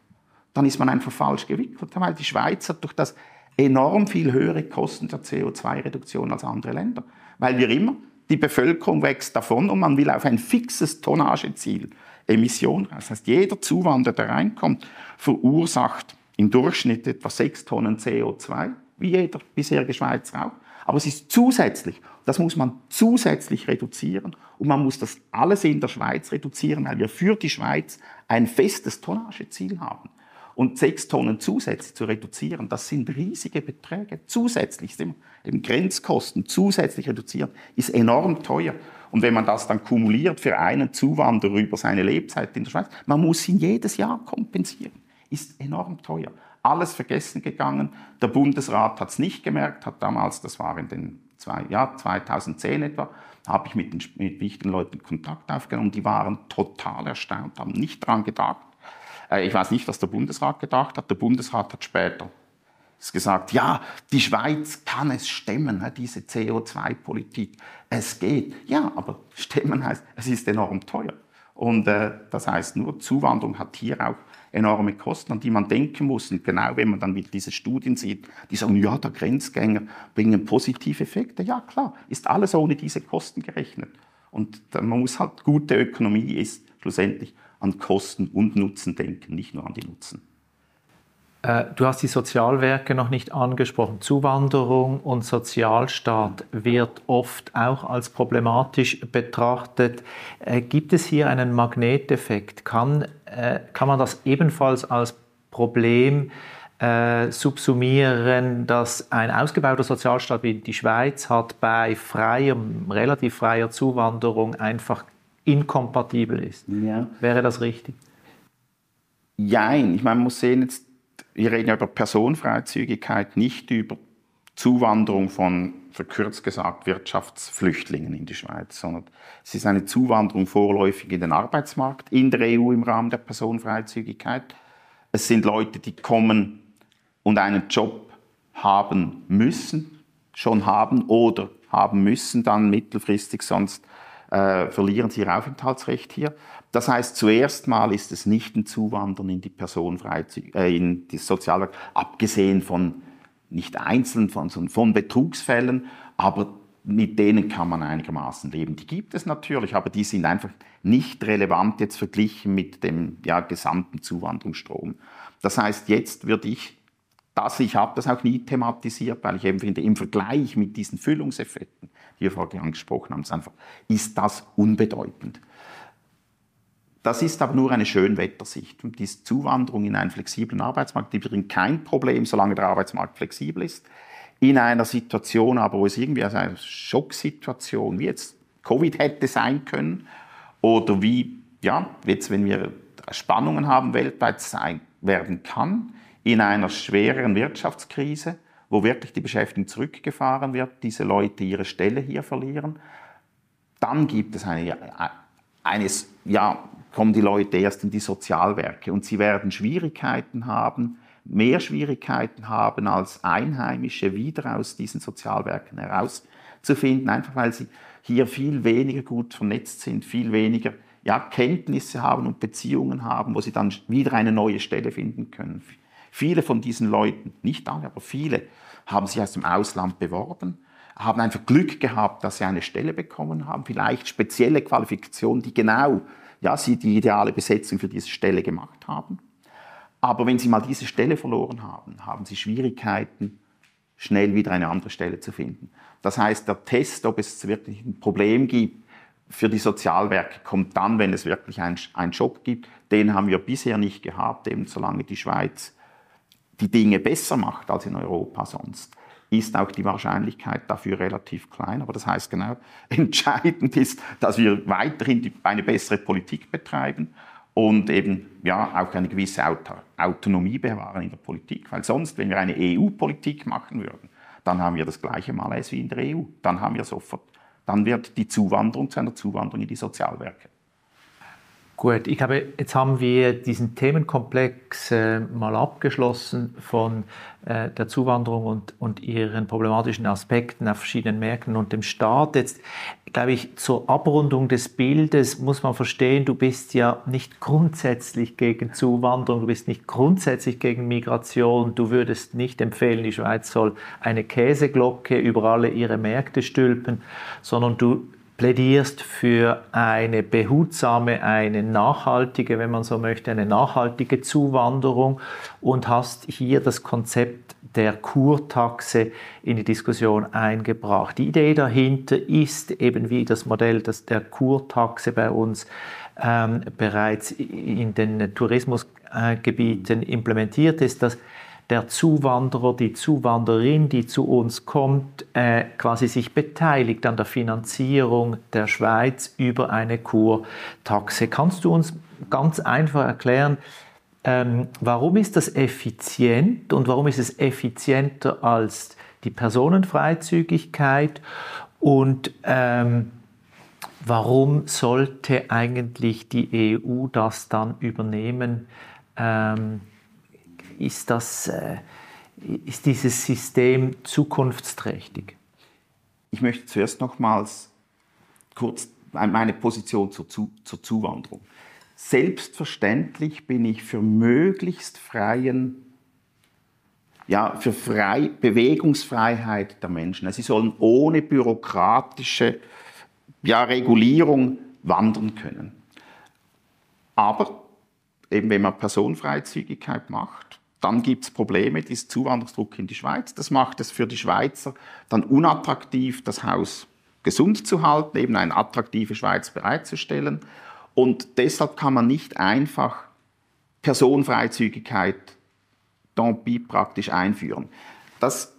dann ist man einfach falsch gewickelt, weil die Schweiz hat durch das enorm viel höhere Kosten der CO2-Reduktion als andere Länder. Weil wir immer, die Bevölkerung wächst davon und man will auf ein fixes Tonnageziel Emissionen Das heißt, jeder Zuwanderer, der reinkommt, verursacht im Durchschnitt etwa 6 Tonnen CO2, wie jeder bisherige Schweizer auch. Aber es ist zusätzlich, das muss man zusätzlich reduzieren und man muss das alles in der Schweiz reduzieren, weil wir für die Schweiz ein festes Tonnageziel haben. Und sechs Tonnen zusätzlich zu reduzieren, das sind riesige Beträge. Zusätzlich, eben Grenzkosten zusätzlich reduzieren, ist enorm teuer. Und wenn man das dann kumuliert für einen Zuwanderer über seine Lebzeit in der Schweiz, man muss ihn jedes Jahr kompensieren. Ist enorm teuer. Alles vergessen gegangen. Der Bundesrat hat es nicht gemerkt, hat damals, das war in den zwei, ja, 2010 etwa, habe ich mit, den, mit wichtigen Leuten Kontakt aufgenommen. Die waren total erstaunt, haben nicht daran gedacht, ich weiß nicht, was der Bundesrat gedacht hat. Der Bundesrat hat später gesagt, ja, die Schweiz kann es stemmen, diese CO2-Politik. Es geht. Ja, aber stemmen heißt, es ist enorm teuer. Und äh, das heißt, nur Zuwanderung hat hier auch enorme Kosten, an die man denken muss. Und genau wenn man dann wieder diese Studien sieht, die sagen, ja, der Grenzgänger bringen positive Effekte. Ja, klar, ist alles ohne diese Kosten gerechnet. Und man muss halt, gute Ökonomie ist schlussendlich an Kosten und Nutzen denken, nicht nur an die Nutzen. Äh, du hast die Sozialwerke noch nicht angesprochen. Zuwanderung und Sozialstaat wird oft auch als problematisch betrachtet. Äh, gibt es hier einen Magneteffekt? Kann, äh, kann man das ebenfalls als Problem subsumieren, dass ein ausgebauter Sozialstaat wie die Schweiz hat bei freier, relativ freier Zuwanderung einfach inkompatibel ist? Ja. Wäre das richtig? Jein. Ich meine, man muss sehen, jetzt wir reden ja über Personenfreizügigkeit, nicht über Zuwanderung von, verkürzt gesagt, Wirtschaftsflüchtlingen in die Schweiz, sondern es ist eine Zuwanderung vorläufig in den Arbeitsmarkt in der EU im Rahmen der Personenfreizügigkeit. Es sind Leute, die kommen und einen Job haben müssen, schon haben oder haben müssen dann mittelfristig, sonst äh, verlieren sie ihr Aufenthaltsrecht hier. Das heißt, zuerst mal ist es nicht ein Zuwandern in die Personenfreizügigkeit, äh, in die Sozialwerk, abgesehen von nicht einzeln, von, von Betrugsfällen, aber mit denen kann man einigermaßen leben. Die gibt es natürlich, aber die sind einfach nicht relevant jetzt verglichen mit dem ja, gesamten Zuwanderungsstrom. Das heißt, jetzt würde ich, das, ich habe das auch nie thematisiert, weil ich eben finde, im Vergleich mit diesen Füllungseffekten, die wir vorhin angesprochen haben, einfach, ist das unbedeutend. Das ist aber nur eine Schönwettersicht. Und diese Zuwanderung in einen flexiblen Arbeitsmarkt, die wird kein Problem, solange der Arbeitsmarkt flexibel ist. In einer Situation aber, wo es irgendwie als eine Schocksituation, wie jetzt Covid hätte sein können, oder wie, ja, jetzt, wenn wir Spannungen haben, weltweit sein werden kann, in einer schwereren Wirtschaftskrise, wo wirklich die Beschäftigung zurückgefahren wird, diese Leute ihre Stelle hier verlieren, dann gibt es eine, eines, ja, kommen die Leute erst in die Sozialwerke und sie werden Schwierigkeiten haben, mehr Schwierigkeiten haben als Einheimische wieder aus diesen Sozialwerken herauszufinden, einfach weil sie hier viel weniger gut vernetzt sind, viel weniger ja, Kenntnisse haben und Beziehungen haben, wo sie dann wieder eine neue Stelle finden können. Viele von diesen Leuten, nicht alle, aber viele, haben sich aus dem Ausland beworben, haben einfach Glück gehabt, dass sie eine Stelle bekommen haben, vielleicht spezielle Qualifikationen, die genau ja, sie die ideale Besetzung für diese Stelle gemacht haben. Aber wenn sie mal diese Stelle verloren haben, haben sie Schwierigkeiten, schnell wieder eine andere Stelle zu finden. Das heißt, der Test, ob es wirklich ein Problem gibt für die Sozialwerke, kommt dann, wenn es wirklich einen Job gibt. Den haben wir bisher nicht gehabt, eben solange die Schweiz die Dinge besser macht als in Europa sonst ist auch die Wahrscheinlichkeit dafür relativ klein. Aber das heißt genau, entscheidend ist, dass wir weiterhin eine bessere Politik betreiben und eben ja auch eine gewisse Autonomie bewahren in der Politik. Weil sonst, wenn wir eine EU-Politik machen würden, dann haben wir das gleiche Malaise wie in der EU. Dann haben wir sofort, dann wird die Zuwanderung zu einer Zuwanderung in die Sozialwerke. Gut, ich glaube, jetzt haben wir diesen Themenkomplex äh, mal abgeschlossen von äh, der Zuwanderung und, und ihren problematischen Aspekten auf verschiedenen Märkten und dem Staat. Jetzt, glaube ich, zur Abrundung des Bildes muss man verstehen, du bist ja nicht grundsätzlich gegen Zuwanderung, du bist nicht grundsätzlich gegen Migration, du würdest nicht empfehlen, die Schweiz soll eine Käseglocke über alle ihre Märkte stülpen, sondern du plädierst für eine behutsame, eine nachhaltige, wenn man so möchte, eine nachhaltige Zuwanderung und hast hier das Konzept der Kurtaxe in die Diskussion eingebracht. Die Idee dahinter ist eben wie das Modell das der Kurtaxe bei uns ähm, bereits in den Tourismusgebieten implementiert ist, dass der Zuwanderer, die Zuwanderin, die zu uns kommt, äh, quasi sich beteiligt an der Finanzierung der Schweiz über eine Kurtaxe. Kannst du uns ganz einfach erklären, ähm, warum ist das effizient und warum ist es effizienter als die Personenfreizügigkeit und ähm, warum sollte eigentlich die EU das dann übernehmen? Ähm, ist, das, äh, ist dieses System zukunftsträchtig? Ich möchte zuerst nochmals kurz meine Position zur, zur Zuwanderung. Selbstverständlich bin ich für möglichst freien ja, für frei, Bewegungsfreiheit der Menschen. Sie sollen ohne bürokratische ja, Regulierung wandern können. Aber eben wenn man Personenfreizügigkeit macht, dann gibt es Probleme, diesen Zuwanderungsdruck in die Schweiz. Das macht es für die Schweizer dann unattraktiv, das Haus gesund zu halten, eben eine attraktive Schweiz bereitzustellen. Und deshalb kann man nicht einfach Personenfreizügigkeit tant praktisch einführen. Das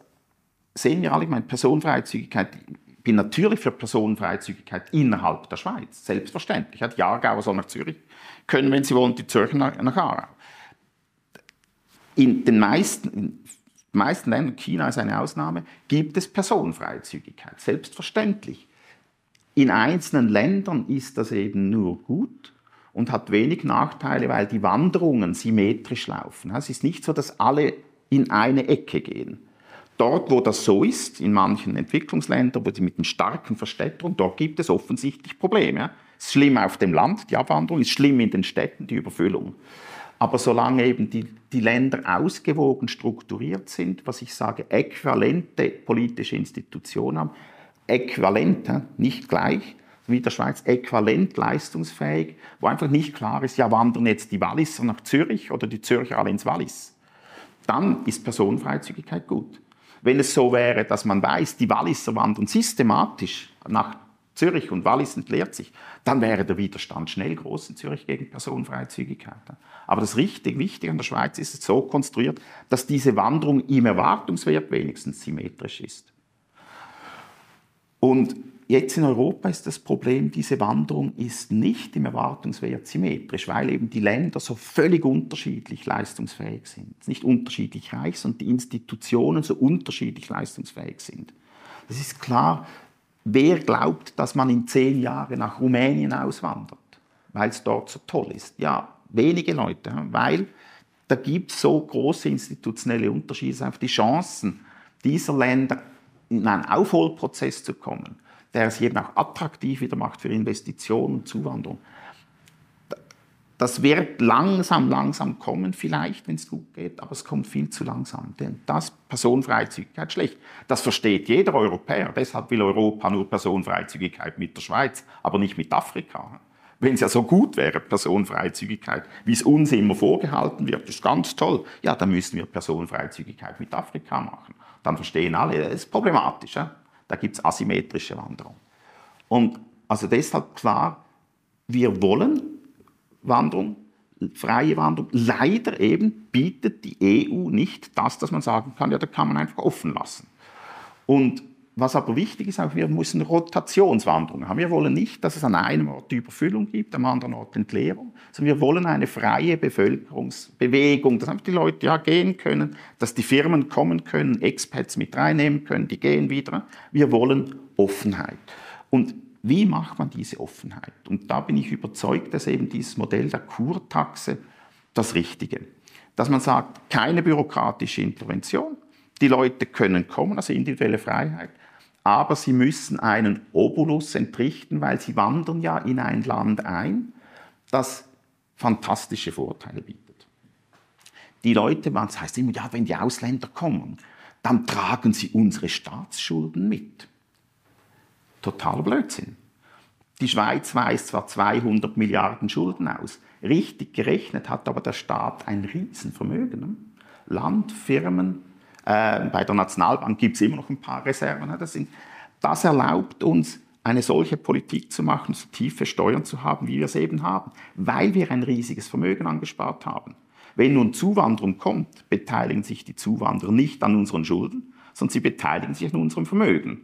sehen wir alle, ich meine, Personenfreizügigkeit, ich bin natürlich für Personenfreizügigkeit innerhalb der Schweiz, selbstverständlich. Die Aargauer soll nach Zürich können, wenn sie wollen, die Zürcher nach Aarau. In den meisten, in den meisten Ländern, China ist eine Ausnahme, gibt es Personenfreizügigkeit, selbstverständlich. In einzelnen Ländern ist das eben nur gut und hat wenig Nachteile, weil die Wanderungen symmetrisch laufen. Es ist nicht so, dass alle in eine Ecke gehen. Dort, wo das so ist, in manchen Entwicklungsländern, wo sie mit einer starken Verstädterung, dort gibt es offensichtlich Probleme. Es ist schlimm auf dem Land, die Abwanderung, ist schlimm in den Städten, die Überfüllung. Aber solange eben die, die Länder ausgewogen strukturiert sind, was ich sage, äquivalente politische Institutionen haben, äquivalent, nicht gleich, wie der Schweiz, äquivalent leistungsfähig, wo einfach nicht klar ist, ja, wandern jetzt die Walliser nach Zürich oder die Zürcher alle ins Wallis. Dann ist Personenfreizügigkeit gut. Wenn es so wäre, dass man weiß, die Walliser wandern systematisch nach Zürich und Wallis entleert sich, dann wäre der Widerstand schnell groß in Zürich gegen Personenfreizügigkeit. Aber das richtig Wichtige an der Schweiz ist es so konstruiert, dass diese Wanderung im Erwartungswert wenigstens symmetrisch ist. Und Jetzt in Europa ist das Problem, diese Wanderung ist nicht im Erwartungswert symmetrisch, weil eben die Länder so völlig unterschiedlich leistungsfähig sind. Nicht unterschiedlich reich, sondern die Institutionen so unterschiedlich leistungsfähig sind. Es ist klar, wer glaubt, dass man in zehn Jahren nach Rumänien auswandert, weil es dort so toll ist? Ja, wenige Leute, weil da gibt es so große institutionelle Unterschiede, einfach die Chancen dieser Länder in einen Aufholprozess zu kommen der es eben auch attraktiv wieder macht für Investitionen und Zuwanderung. Das wird langsam, langsam kommen, vielleicht, wenn es gut geht, aber es kommt viel zu langsam. Denn das Personenfreizügigkeit schlecht. Das versteht jeder Europäer. Deshalb will Europa nur Personenfreizügigkeit mit der Schweiz, aber nicht mit Afrika. Wenn es ja so gut wäre, Personenfreizügigkeit, wie es uns immer vorgehalten wird, ist ganz toll. Ja, dann müssen wir Personenfreizügigkeit mit Afrika machen. Dann verstehen alle, das ist problematisch. Ja? Da gibt es asymmetrische Wanderung. Und also deshalb klar, wir wollen Wanderung, freie Wanderung. Leider eben bietet die EU nicht das, dass man sagen kann, ja, da kann man einfach offen lassen. Und was aber wichtig ist, auch wir müssen Rotationswanderungen haben. Wir wollen nicht, dass es an einem Ort Überfüllung gibt, am anderen Ort Entleerung, sondern wir wollen eine freie Bevölkerungsbewegung, dass einfach die Leute ja gehen können, dass die Firmen kommen können, Expats mit reinnehmen können, die gehen wieder. Wir wollen Offenheit. Und wie macht man diese Offenheit? Und da bin ich überzeugt, dass eben dieses Modell der Kurtaxe das Richtige. Dass man sagt, keine bürokratische Intervention, die Leute können kommen, also individuelle Freiheit, aber sie müssen einen Obolus entrichten, weil sie wandern ja in ein Land ein, das fantastische Vorteile bietet. Die Leute, das heißt immer, ja, wenn die Ausländer kommen, dann tragen sie unsere Staatsschulden mit. Totaler Blödsinn. Die Schweiz weist zwar 200 Milliarden Schulden aus, richtig gerechnet hat aber der Staat ein Riesenvermögen. Ne? Land, Firmen, äh, bei der Nationalbank gibt es immer noch ein paar Reserven. Das, sind, das erlaubt uns, eine solche Politik zu machen, so tiefe Steuern zu haben, wie wir es eben haben, weil wir ein riesiges Vermögen angespart haben. Wenn nun Zuwanderung kommt, beteiligen sich die Zuwanderer nicht an unseren Schulden, sondern sie beteiligen sich an unserem Vermögen.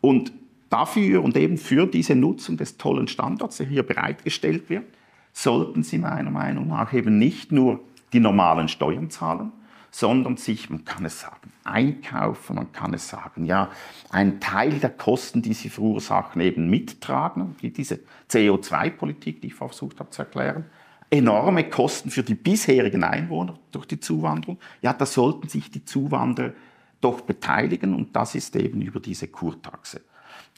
Und dafür und eben für diese Nutzung des tollen Standorts, der hier bereitgestellt wird, sollten sie meiner Meinung nach eben nicht nur die normalen Steuern zahlen, sondern sich, man kann es sagen, einkaufen, man kann es sagen, ja, einen Teil der Kosten, die sie verursachen, eben mittragen, wie diese CO2-Politik, die ich versucht habe zu erklären, enorme Kosten für die bisherigen Einwohner durch die Zuwanderung, ja, da sollten sich die Zuwanderer doch beteiligen und das ist eben über diese Kurtaxe.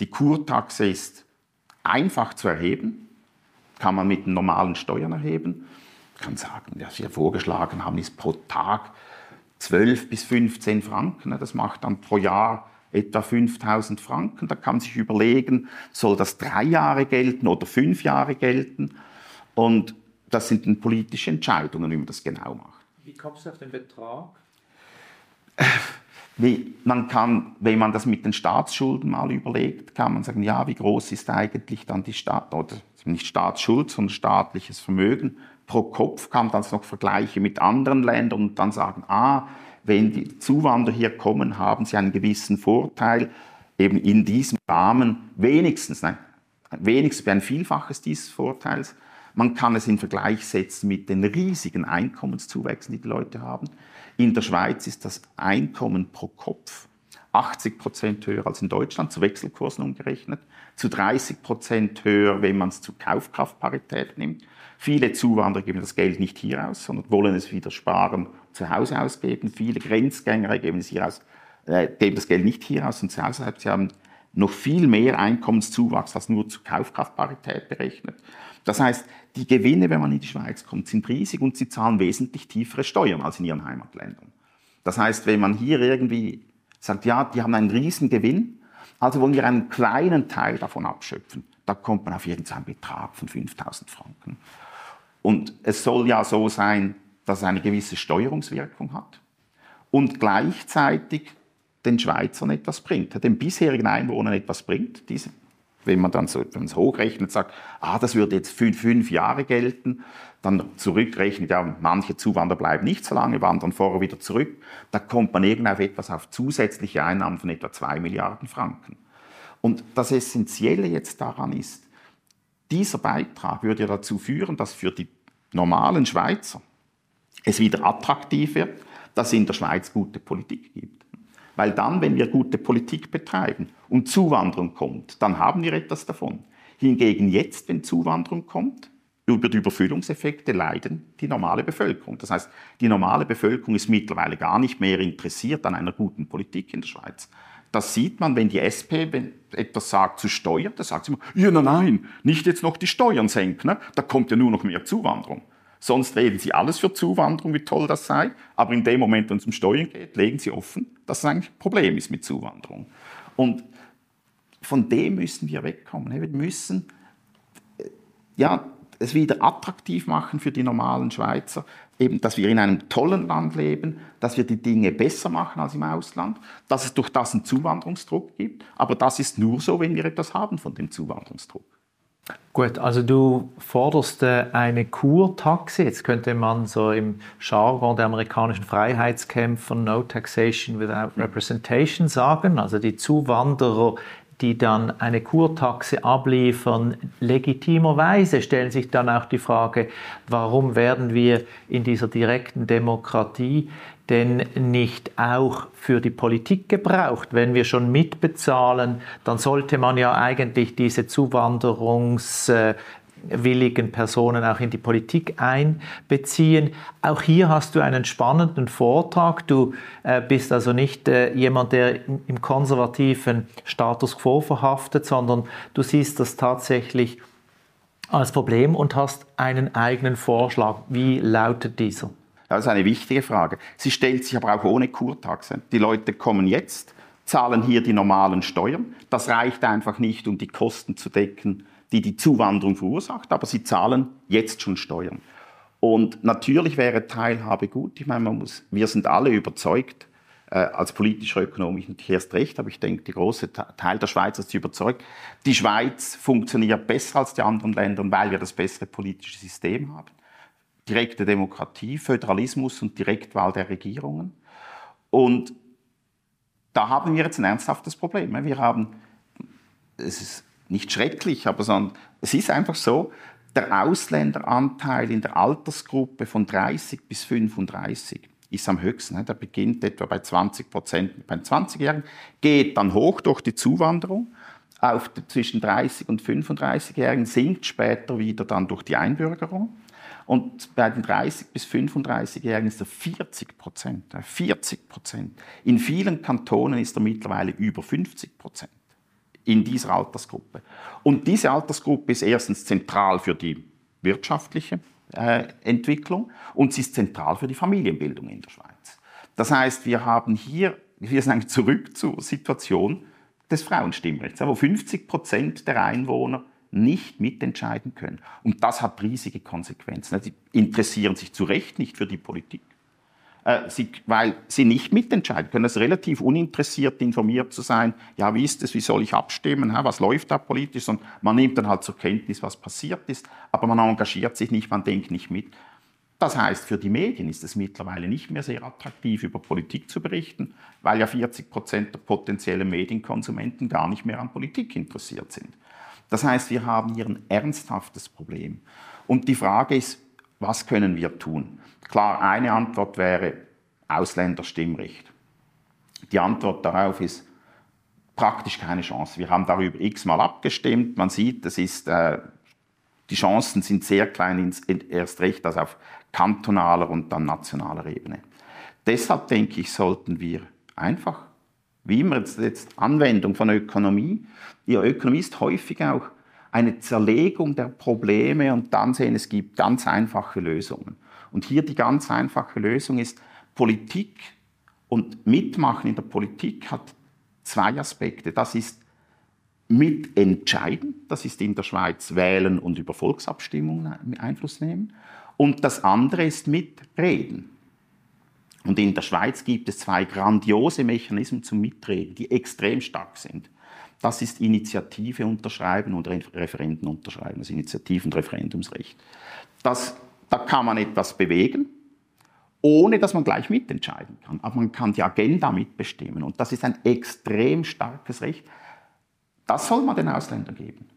Die Kurtaxe ist einfach zu erheben, kann man mit normalen Steuern erheben. Ich kann sagen, was wir vorgeschlagen haben, ist pro Tag 12 bis 15 Franken. Das macht dann pro Jahr etwa 5000 Franken. Da kann man sich überlegen, soll das drei Jahre gelten oder fünf Jahre gelten? Und das sind dann politische Entscheidungen, wie man das genau macht. Wie kommst du auf den Betrag? Wie, man kann, wenn man das mit den Staatsschulden mal überlegt, kann man sagen, ja, wie groß ist eigentlich dann die Staat, oder nicht Staatsschuld, sondern staatliches Vermögen pro Kopf, kann man das noch vergleichen mit anderen Ländern und dann sagen, ah, wenn die Zuwanderer hier kommen, haben sie einen gewissen Vorteil, eben in diesem Rahmen wenigstens, nein, wenigstens ein Vielfaches dieses Vorteils. Man kann es in Vergleich setzen mit den riesigen Einkommenszuwächsen, die die Leute haben. In der Schweiz ist das Einkommen pro Kopf 80 Prozent höher als in Deutschland, zu Wechselkursen umgerechnet, zu 30 Prozent höher, wenn man es zu Kaufkraftparität nimmt. Viele Zuwanderer geben das Geld nicht hier aus, sondern wollen es wieder sparen, zu Hause ausgeben. Viele Grenzgänger geben, es hier aus, äh, geben das Geld nicht hier aus und zu Hause. Sie haben noch viel mehr Einkommenszuwachs als nur zu Kaufkraftparität berechnet. Das heißt, die Gewinne, wenn man in die Schweiz kommt, sind riesig und sie zahlen wesentlich tiefere Steuern als in ihren Heimatländern. Das heißt, wenn man hier irgendwie sagt, ja, die haben einen riesen Gewinn, also wollen wir einen kleinen Teil davon abschöpfen, da kommt man auf irgendeinen Betrag von 5000 Franken. Und es soll ja so sein, dass es eine gewisse Steuerungswirkung hat und gleichzeitig den Schweizern etwas bringt, den bisherigen Einwohnern etwas bringt, diese wenn man dann so es hochrechnet, sagt, ah, das würde jetzt fünf, fünf Jahre gelten, dann zurückrechnet, ja, manche Zuwanderer bleiben nicht so lange, wandern vorher wieder zurück, da kommt man irgendwann auf etwas auf zusätzliche Einnahmen von etwa zwei Milliarden Franken. Und das Essentielle jetzt daran ist, dieser Beitrag würde dazu führen, dass für die normalen Schweizer es wieder attraktiv wird, dass es in der Schweiz gute Politik gibt. Weil dann, wenn wir gute Politik betreiben und Zuwanderung kommt, dann haben wir etwas davon. Hingegen jetzt, wenn Zuwanderung kommt, über die Überfüllungseffekte leiden die normale Bevölkerung. Das heißt, die normale Bevölkerung ist mittlerweile gar nicht mehr interessiert an einer guten Politik in der Schweiz. Das sieht man, wenn die SP etwas sagt zu Steuern, da sagt sie immer, ja, nein, nein, nicht jetzt noch die Steuern senken, ne? da kommt ja nur noch mehr Zuwanderung. Sonst reden sie alles für Zuwanderung, wie toll das sei. Aber in dem Moment, wenn es um Steuern geht, legen sie offen, dass es eigentlich ein Problem ist mit Zuwanderung. Und von dem müssen wir wegkommen. Wir müssen äh, ja, es wieder attraktiv machen für die normalen Schweizer, eben, dass wir in einem tollen Land leben, dass wir die Dinge besser machen als im Ausland, dass es durch das einen Zuwanderungsdruck gibt. Aber das ist nur so, wenn wir etwas haben von dem Zuwanderungsdruck. Gut, also du forderst äh, eine Kurtaxe. Jetzt könnte man so im Jargon der amerikanischen Freiheitskämpfer No Taxation without Representation sagen. Also die Zuwanderer, die dann eine Kurtaxe abliefern, legitimerweise stellen sich dann auch die Frage, warum werden wir in dieser direkten Demokratie denn nicht auch für die Politik gebraucht? Wenn wir schon mitbezahlen, dann sollte man ja eigentlich diese zuwanderungswilligen Personen auch in die Politik einbeziehen. Auch hier hast du einen spannenden Vortrag. Du äh, bist also nicht äh, jemand, der im konservativen Status quo verhaftet, sondern du siehst das tatsächlich als Problem und hast einen eigenen Vorschlag. Wie lautet dieser? Das ist eine wichtige Frage. Sie stellt sich aber auch ohne Kurtaxe. Die Leute kommen jetzt, zahlen hier die normalen Steuern. Das reicht einfach nicht, um die Kosten zu decken, die die Zuwanderung verursacht, aber sie zahlen jetzt schon Steuern. Und natürlich wäre Teilhabe gut. Ich meine, man muss, wir sind alle überzeugt, äh, als politischer Ökonom ich natürlich erst recht, aber ich denke, der große Teil der Schweiz ist überzeugt, die Schweiz funktioniert besser als die anderen Länder, weil wir das bessere politische System haben direkte Demokratie, Föderalismus und Direktwahl der Regierungen. Und da haben wir jetzt ein ernsthaftes Problem. Wir haben, es ist nicht schrecklich, aber sondern es ist einfach so, der Ausländeranteil in der Altersgruppe von 30 bis 35 ist am höchsten. Der beginnt etwa bei 20 Prozent bei 20-Jährigen, geht dann hoch durch die Zuwanderung auf zwischen 30 und 35-Jährigen, sinkt später wieder dann durch die Einbürgerung. Und bei den 30- bis 35-Jährigen ist er 40 Prozent. 40 Prozent. In vielen Kantonen ist er mittlerweile über 50 Prozent in dieser Altersgruppe. Und diese Altersgruppe ist erstens zentral für die wirtschaftliche äh, Entwicklung und sie ist zentral für die Familienbildung in der Schweiz. Das heißt, wir haben hier, wir sind zurück zur Situation des Frauenstimmrechts, wo 50 Prozent der Einwohner nicht mitentscheiden können. Und das hat riesige Konsequenzen. Sie interessieren sich zu Recht nicht für die Politik. Äh, sie, weil sie nicht mitentscheiden können. Es ist relativ uninteressiert, informiert zu sein. Ja, wie ist es, wie soll ich abstimmen, was läuft da politisch? Und man nimmt dann halt zur Kenntnis, was passiert ist, aber man engagiert sich nicht, man denkt nicht mit. Das heißt, für die Medien ist es mittlerweile nicht mehr sehr attraktiv, über Politik zu berichten, weil ja 40 Prozent der potenziellen Medienkonsumenten gar nicht mehr an Politik interessiert sind. Das heißt, wir haben hier ein ernsthaftes Problem. Und die Frage ist, was können wir tun? Klar, eine Antwort wäre Ausländerstimmrecht. Die Antwort darauf ist praktisch keine Chance. Wir haben darüber x-mal abgestimmt. Man sieht, das ist, äh, die Chancen sind sehr klein, erst recht als auf kantonaler und dann nationaler Ebene. Deshalb denke ich, sollten wir einfach, wie immer jetzt Anwendung von Ökonomie, die Ökonomie ist häufig auch eine Zerlegung der Probleme und dann sehen, es gibt ganz einfache Lösungen. Und hier die ganz einfache Lösung ist, Politik und Mitmachen in der Politik hat zwei Aspekte. Das ist mitentscheiden, das ist in der Schweiz wählen und über Volksabstimmungen Einfluss nehmen. Und das andere ist mitreden. Und in der Schweiz gibt es zwei grandiose Mechanismen zum Mitreden, die extrem stark sind. Das ist Initiative unterschreiben und Referenden unterschreiben, das Initiativ- und Referendumsrecht. Das, da kann man etwas bewegen, ohne dass man gleich mitentscheiden kann. Aber man kann die Agenda mitbestimmen. Und das ist ein extrem starkes Recht. Das soll man den Ausländern geben.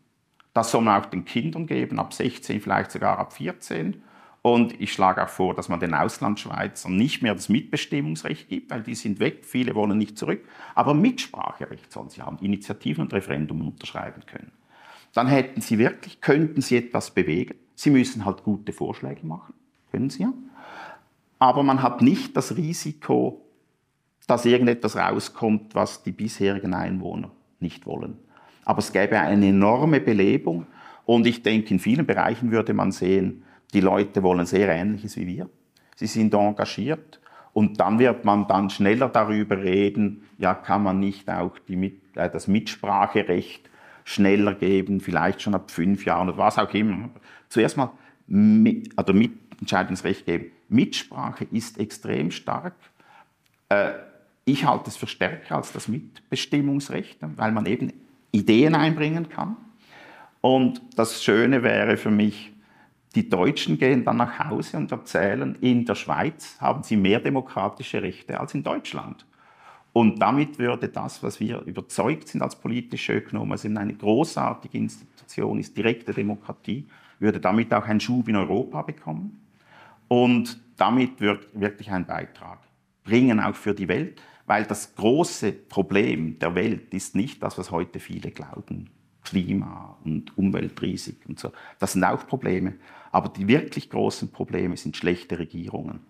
Das soll man auch den Kindern geben, ab 16, vielleicht sogar ab 14. Und ich schlage auch vor, dass man den Auslandschweizern nicht mehr das Mitbestimmungsrecht gibt, weil die sind weg, viele wollen nicht zurück. Aber Mitspracherecht sollen sie haben, Initiativen und Referendum unterschreiben können. Dann hätten sie wirklich, könnten sie etwas bewegen. Sie müssen halt gute Vorschläge machen, können sie ja. Aber man hat nicht das Risiko, dass irgendetwas rauskommt, was die bisherigen Einwohner nicht wollen. Aber es gäbe eine enorme Belebung und ich denke, in vielen Bereichen würde man sehen, die Leute wollen sehr Ähnliches wie wir. Sie sind engagiert. Und dann wird man dann schneller darüber reden, ja, kann man nicht auch die, äh, das Mitspracherecht schneller geben, vielleicht schon ab fünf Jahren oder was auch immer. Zuerst mal mit, also Mitentscheidungsrecht geben. Mitsprache ist extrem stark. Äh, ich halte es für stärker als das Mitbestimmungsrecht, weil man eben Ideen einbringen kann. Und das Schöne wäre für mich, die Deutschen gehen dann nach Hause und erzählen, in der Schweiz haben sie mehr demokratische Rechte als in Deutschland. Und damit würde das, was wir überzeugt sind als politische Ökonomen, also eine großartige Institution ist, direkte Demokratie, würde damit auch einen Schub in Europa bekommen. Und damit wird wirklich ein Beitrag bringen, auch für die Welt, weil das große Problem der Welt ist nicht das, was heute viele glauben. Klima und Umweltrisiken und so. Das sind auch Probleme. Aber die wirklich großen Probleme sind schlechte Regierungen.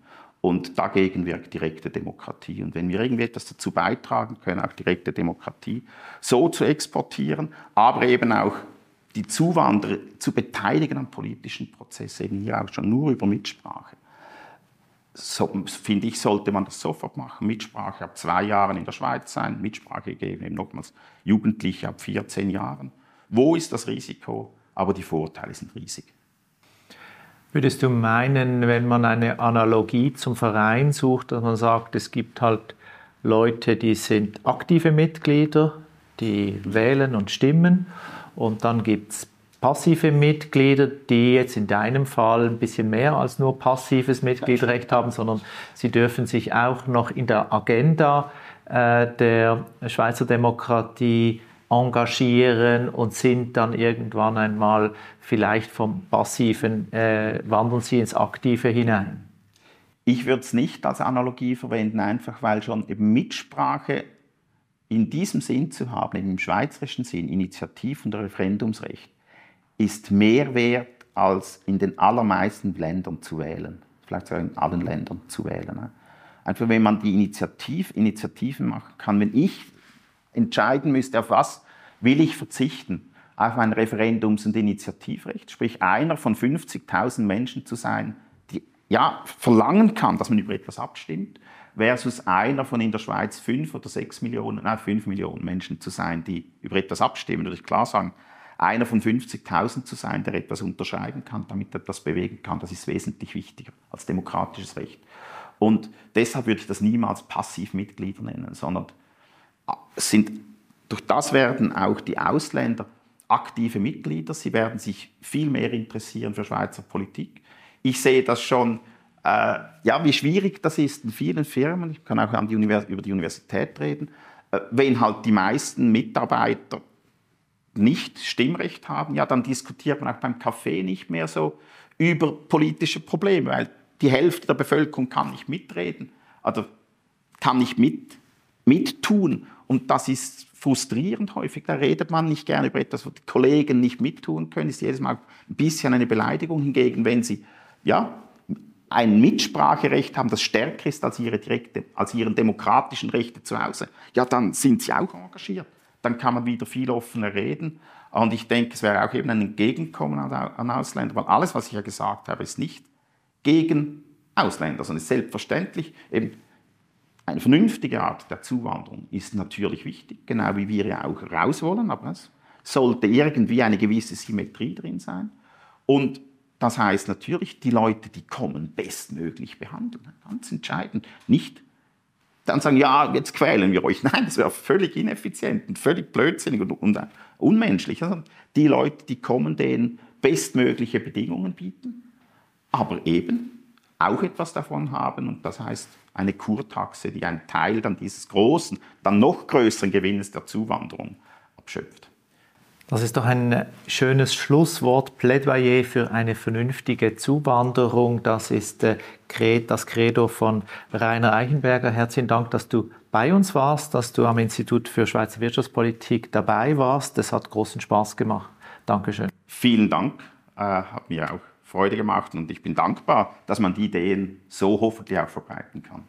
Und dagegen wirkt direkte Demokratie. Und wenn wir irgendwie etwas dazu beitragen können, auch direkte Demokratie so zu exportieren, aber eben auch die Zuwanderer zu beteiligen am politischen Prozess, eben hier auch schon nur über Mitsprache. So, finde ich, sollte man das sofort machen. Mitsprache ab zwei Jahren in der Schweiz sein, Mitsprache geben eben nochmals Jugendliche ab 14 Jahren. Wo ist das Risiko? Aber die Vorteile sind riesig. Würdest du meinen, wenn man eine Analogie zum Verein sucht, dass man sagt, es gibt halt Leute, die sind aktive Mitglieder, die wählen und stimmen und dann gibt es passive Mitglieder, die jetzt in deinem Fall ein bisschen mehr als nur passives Mitgliedrecht haben, sondern sie dürfen sich auch noch in der Agenda äh, der Schweizer Demokratie engagieren und sind dann irgendwann einmal vielleicht vom Passiven, äh, wandern sie ins Aktive hinein? Ich würde es nicht als Analogie verwenden, einfach weil schon eben Mitsprache in diesem Sinn zu haben, im schweizerischen Sinn, Initiativ- und Referendumsrecht, ist mehr wert, als in den allermeisten Ländern zu wählen. Vielleicht sogar in allen Ländern zu wählen. Einfach wenn man die Initiativ, Initiativen machen kann, wenn ich entscheiden müsste, auf was will ich verzichten, auf ein Referendums- und Initiativrecht, sprich einer von 50.000 Menschen zu sein, die ja verlangen kann, dass man über etwas abstimmt, versus einer von in der Schweiz fünf oder sechs Millionen, nein, fünf Millionen Menschen zu sein, die über etwas abstimmen. Würde ich klar sagen, einer von 50.000 zu sein, der etwas unterscheiden kann, damit etwas bewegen kann, das ist wesentlich wichtiger als demokratisches Recht. Und deshalb würde ich das niemals Passivmitglieder nennen, sondern sind, durch das werden auch die Ausländer aktive Mitglieder. Sie werden sich viel mehr interessieren für Schweizer Politik. Ich sehe das schon, äh, ja, wie schwierig das ist in vielen Firmen. Ich kann auch die über die Universität reden. Äh, wenn halt die meisten Mitarbeiter nicht Stimmrecht haben, ja, dann diskutiert man auch beim Kaffee nicht mehr so über politische Probleme, weil die Hälfte der Bevölkerung kann nicht mitreden, also kann nicht mit, mittun. Und das ist frustrierend häufig. Da redet man nicht gerne über etwas, wo die Kollegen nicht mittun können. Ist jedes Mal ein bisschen eine Beleidigung. Hingegen, wenn sie ja, ein Mitspracherecht haben, das stärker ist als ihre, direkte, als ihre demokratischen Rechte zu Hause, ja, dann sind sie auch engagiert. Dann kann man wieder viel offener reden. Und ich denke, es wäre auch eben ein Entgegenkommen an Ausländer, weil alles, was ich ja gesagt habe, ist nicht gegen Ausländer, sondern ist selbstverständlich eben eine vernünftige Art der Zuwanderung ist natürlich wichtig, genau wie wir ja auch raus wollen, aber es sollte irgendwie eine gewisse Symmetrie drin sein. Und das heißt natürlich, die Leute, die kommen, bestmöglich behandeln. Ganz entscheidend. Nicht dann sagen, ja, jetzt quälen wir euch. Nein, das wäre völlig ineffizient und völlig blödsinnig und, und unmenschlich. Also die Leute, die kommen, denen bestmögliche Bedingungen bieten, aber eben auch etwas davon haben. Und das heißt eine Kurtaxe, die einen Teil dann dieses großen, dann noch größeren Gewinnes der Zuwanderung abschöpft. Das ist doch ein schönes Schlusswort, Plädoyer für eine vernünftige Zuwanderung. Das ist äh, das Credo von Rainer Eichenberger. Herzlichen Dank, dass du bei uns warst, dass du am Institut für Schweizer Wirtschaftspolitik dabei warst. Das hat großen Spaß gemacht. Dankeschön. Vielen Dank, äh, hat mir auch Freude gemacht und ich bin dankbar, dass man die Ideen so hoffentlich auch verbreiten kann.